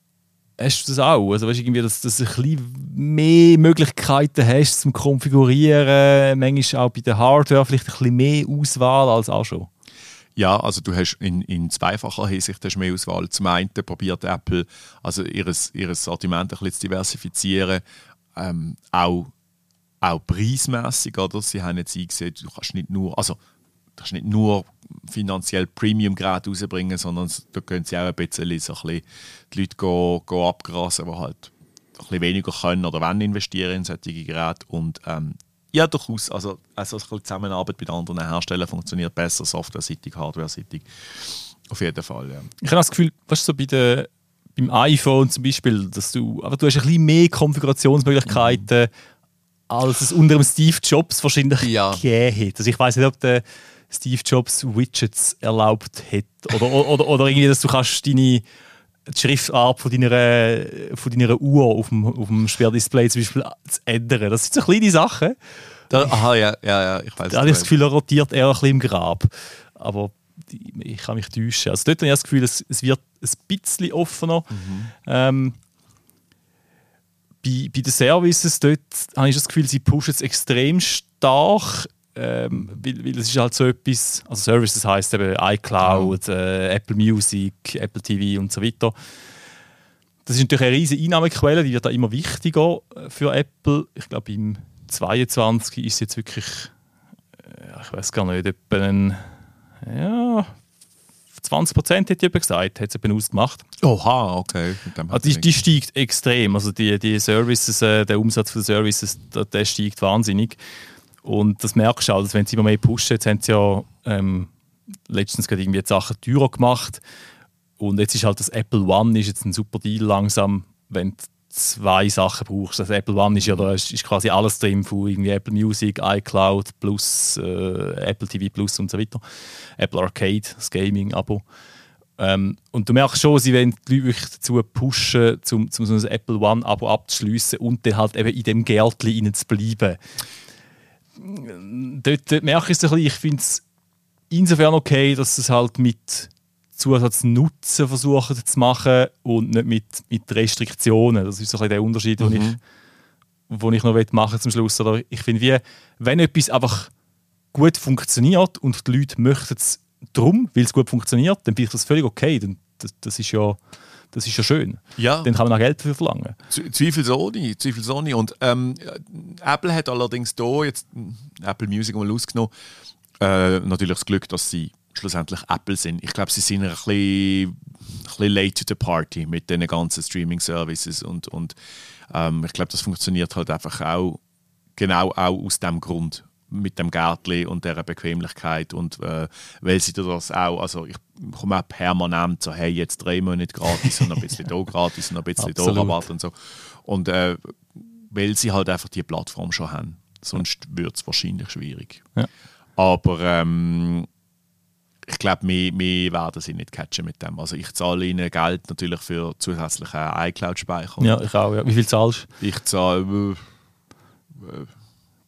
S1: Hast du das auch? Also, weißt, irgendwie, dass, dass du ein bisschen mehr Möglichkeiten hast zum Konfigurieren. Manchmal auch bei der Hardware vielleicht ein bisschen mehr Auswahl als auch schon.
S2: Ja, also du hast in, in zweifacher Hinsicht hast mehr Auswahl. Zum einen probiert Apple also ihres, ihres Sortiment ein bisschen zu diversifizieren, ähm, auch, auch preismäßig. Oder? Sie haben jetzt eingesehen, du kannst nicht nur, also, du kannst nicht nur finanziell Premium-Geräte rausbringen, sondern da können sie auch ein bisschen, so ein bisschen die Leute go, go abgrasen, die halt ein bisschen weniger können oder wollen investieren in solche Geräte. Und ähm, ja, durchaus. Also, also ein bisschen Zusammenarbeit mit anderen Herstellern funktioniert besser, softwareseitig, hardwareseitig. Auf jeden Fall, ja.
S1: Ich habe das Gefühl, du, so bei der, beim iPhone zum Beispiel, dass du, aber du hast ein bisschen mehr Konfigurationsmöglichkeiten, als es unter dem Steve Jobs wahrscheinlich
S2: Ja.
S1: gegeben. Also ich weiß nicht, ob der Steve Jobs Widgets erlaubt hat. Oder, oder, oder irgendwie, dass du kannst deine die Schriftart von deiner, von deiner Uhr auf dem, auf dem Sperrdisplay zum Beispiel zu ändern. Das sind so kleine Sachen.
S2: Da, aha, ja, ja, ja, ich weiß.
S1: Da habe ich das Gefühl, er rotiert eher ein bisschen im Grab. Aber ich kann mich täuschen. Also dort habe ich das Gefühl, es, es wird ein bisschen offener. Mhm. Ähm, bei, bei den Services dort habe ich das Gefühl, sie pushen es extrem stark ähm, weil, weil es ist halt so etwas, also Services heißt eben iCloud, äh, Apple Music, Apple TV und so weiter. Das ist natürlich eine riesige Einnahmequelle, die wird da immer wichtiger äh, für Apple. Ich glaube, im 22 ist es jetzt wirklich, äh, ich weiß gar nicht, etwa ein, ja, 20 Prozent hätte jemand gesagt, hat es eben ausgemacht.
S2: Oha, okay.
S1: Also die, die, steigt extrem. Also die, die Services, äh, der Umsatz der Services, der, der steigt wahnsinnig. Und das merkst du auch, dass wenn sie immer mehr pushen, jetzt haben sie ja ähm, letztens gerade irgendwie die Sachen teurer gemacht. Und jetzt ist halt das Apple One ist jetzt ein super Deal langsam, wenn zwei Sachen brauchst. Das Apple One ist ja da ist, ist quasi alles drin von irgendwie Apple Music, iCloud Plus, äh, Apple TV Plus und so weiter. Apple Arcade, das Gaming-Abo. Ähm, und du merkst schon, sie wollen die Leute wirklich dazu pushen, um, um so ein Apple One-Abo abzuschließen und dann halt eben in dem Gärtchen zu bleiben dort, dort merke ich es ein bisschen, ich finde es insofern okay, dass es halt mit Zusatznutzen versuchen zu machen und nicht mit, mit Restriktionen. Das ist so ein der Unterschied, mhm. den ich, ich noch machen zum Schluss. Oder ich finde, wie, wenn etwas einfach gut funktioniert und die Leute möchten es drum, weil es gut funktioniert, dann finde ich das völlig okay. Das, das ist ja das ist ja schön.
S2: Ja.
S1: Dann kann man auch Geld dafür verlangen.
S2: Zweifelsohne, zweifelsohne. Und ähm, Apple hat allerdings da jetzt Apple Music mal ausgenommen, äh, natürlich das Glück, dass sie schlussendlich Apple sind. Ich glaube, sie sind ein bisschen, ein bisschen late to the party mit den ganzen Streaming-Services und, und ähm, ich glaube, das funktioniert halt einfach auch genau auch aus dem Grund mit dem Gärtli und der Bequemlichkeit und äh, weil sie das auch, also ich komme auch permanent so, hey, jetzt drei Monate gratis und <laughs> ein bisschen da gratis und ein bisschen da Rabatt und so. Und äh, weil sie halt einfach die Plattform schon haben. Sonst wird es wahrscheinlich schwierig.
S1: Ja.
S2: Aber ähm, ich glaube, wir, wir werden sie nicht catchen mit dem. Also ich zahle ihnen Geld natürlich für zusätzlichen iCloud-Speicher.
S1: Ja, ich auch. Ja. Wie viel zahlst
S2: du? Ich zahle...
S1: Äh, äh,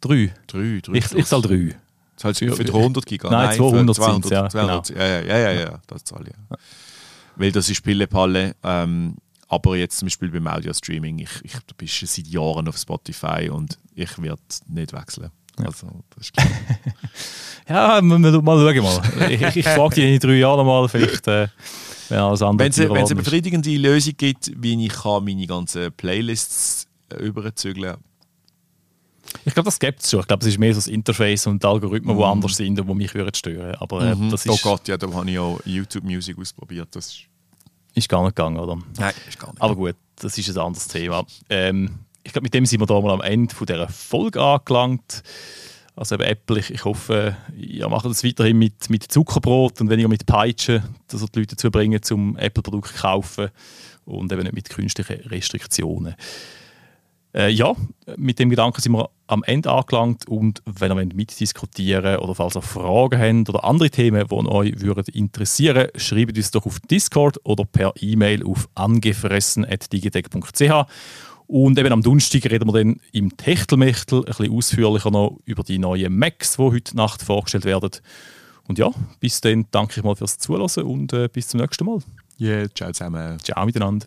S1: Drei.
S2: Drei, drei
S1: ich, ich zahle drei.
S2: Zahlst du für 100 Giga?
S1: Nein, 200, 200 ja,
S2: 200, genau. ja, ja, ja, ja, das zahle ich. Ja. Weil das ist Pillepalle. Ähm, aber jetzt zum Beispiel beim Audio-Streaming, ich, ich, du bist schon seit Jahren auf Spotify und ich werde nicht wechseln. Also, das klar. <laughs>
S1: ja, mal, schauen mal. Ich, ich frage dich in drei Jahren mal, vielleicht äh,
S2: wenn alles andere Wenn es eine befriedigende Lösung gibt, wie ich kann meine ganzen Playlists äh, überzügeln
S1: ich glaube, das gibt es schon. Ich glaube, es ist mehr so das Interface und die Algorithmen, die mhm. anders sind und die mich würden stören. Aber äh, mhm. das
S2: ist... Oh Gott, ja, da habe ich auch YouTube Music ausprobiert. Das ist...
S1: ist gar nicht gegangen, oder?
S2: Nein, ist gar nicht.
S1: Aber gut, das ist ein anderes Thema. Ähm, ich glaube, mit dem sind wir da mal am Ende von dieser Folge angelangt. Also eben Apple, ich, ich hoffe, ihr macht das weiterhin mit, mit Zuckerbrot und weniger mit Peitschen, dass ihr die Leute dazu bringen, zum Apple-Produkt zu kaufen und eben nicht mit künstlichen Restriktionen. Äh, ja, mit dem Gedanken sind wir am Ende angelangt und wenn ihr mitdiskutieren oder falls ihr Fragen habt oder andere Themen, die euch würden interessieren schreibt uns doch auf Discord oder per E-Mail auf angefressen.digitec.ch und eben am Donnerstag reden wir dann im Techtelmechtel ein bisschen ausführlicher noch über die neuen Macs, die heute Nacht vorgestellt werden. Und ja, bis dann danke ich mal fürs Zuhören und äh, bis zum nächsten Mal.
S2: Ja, yeah, ciao zusammen.
S1: Ciao miteinander.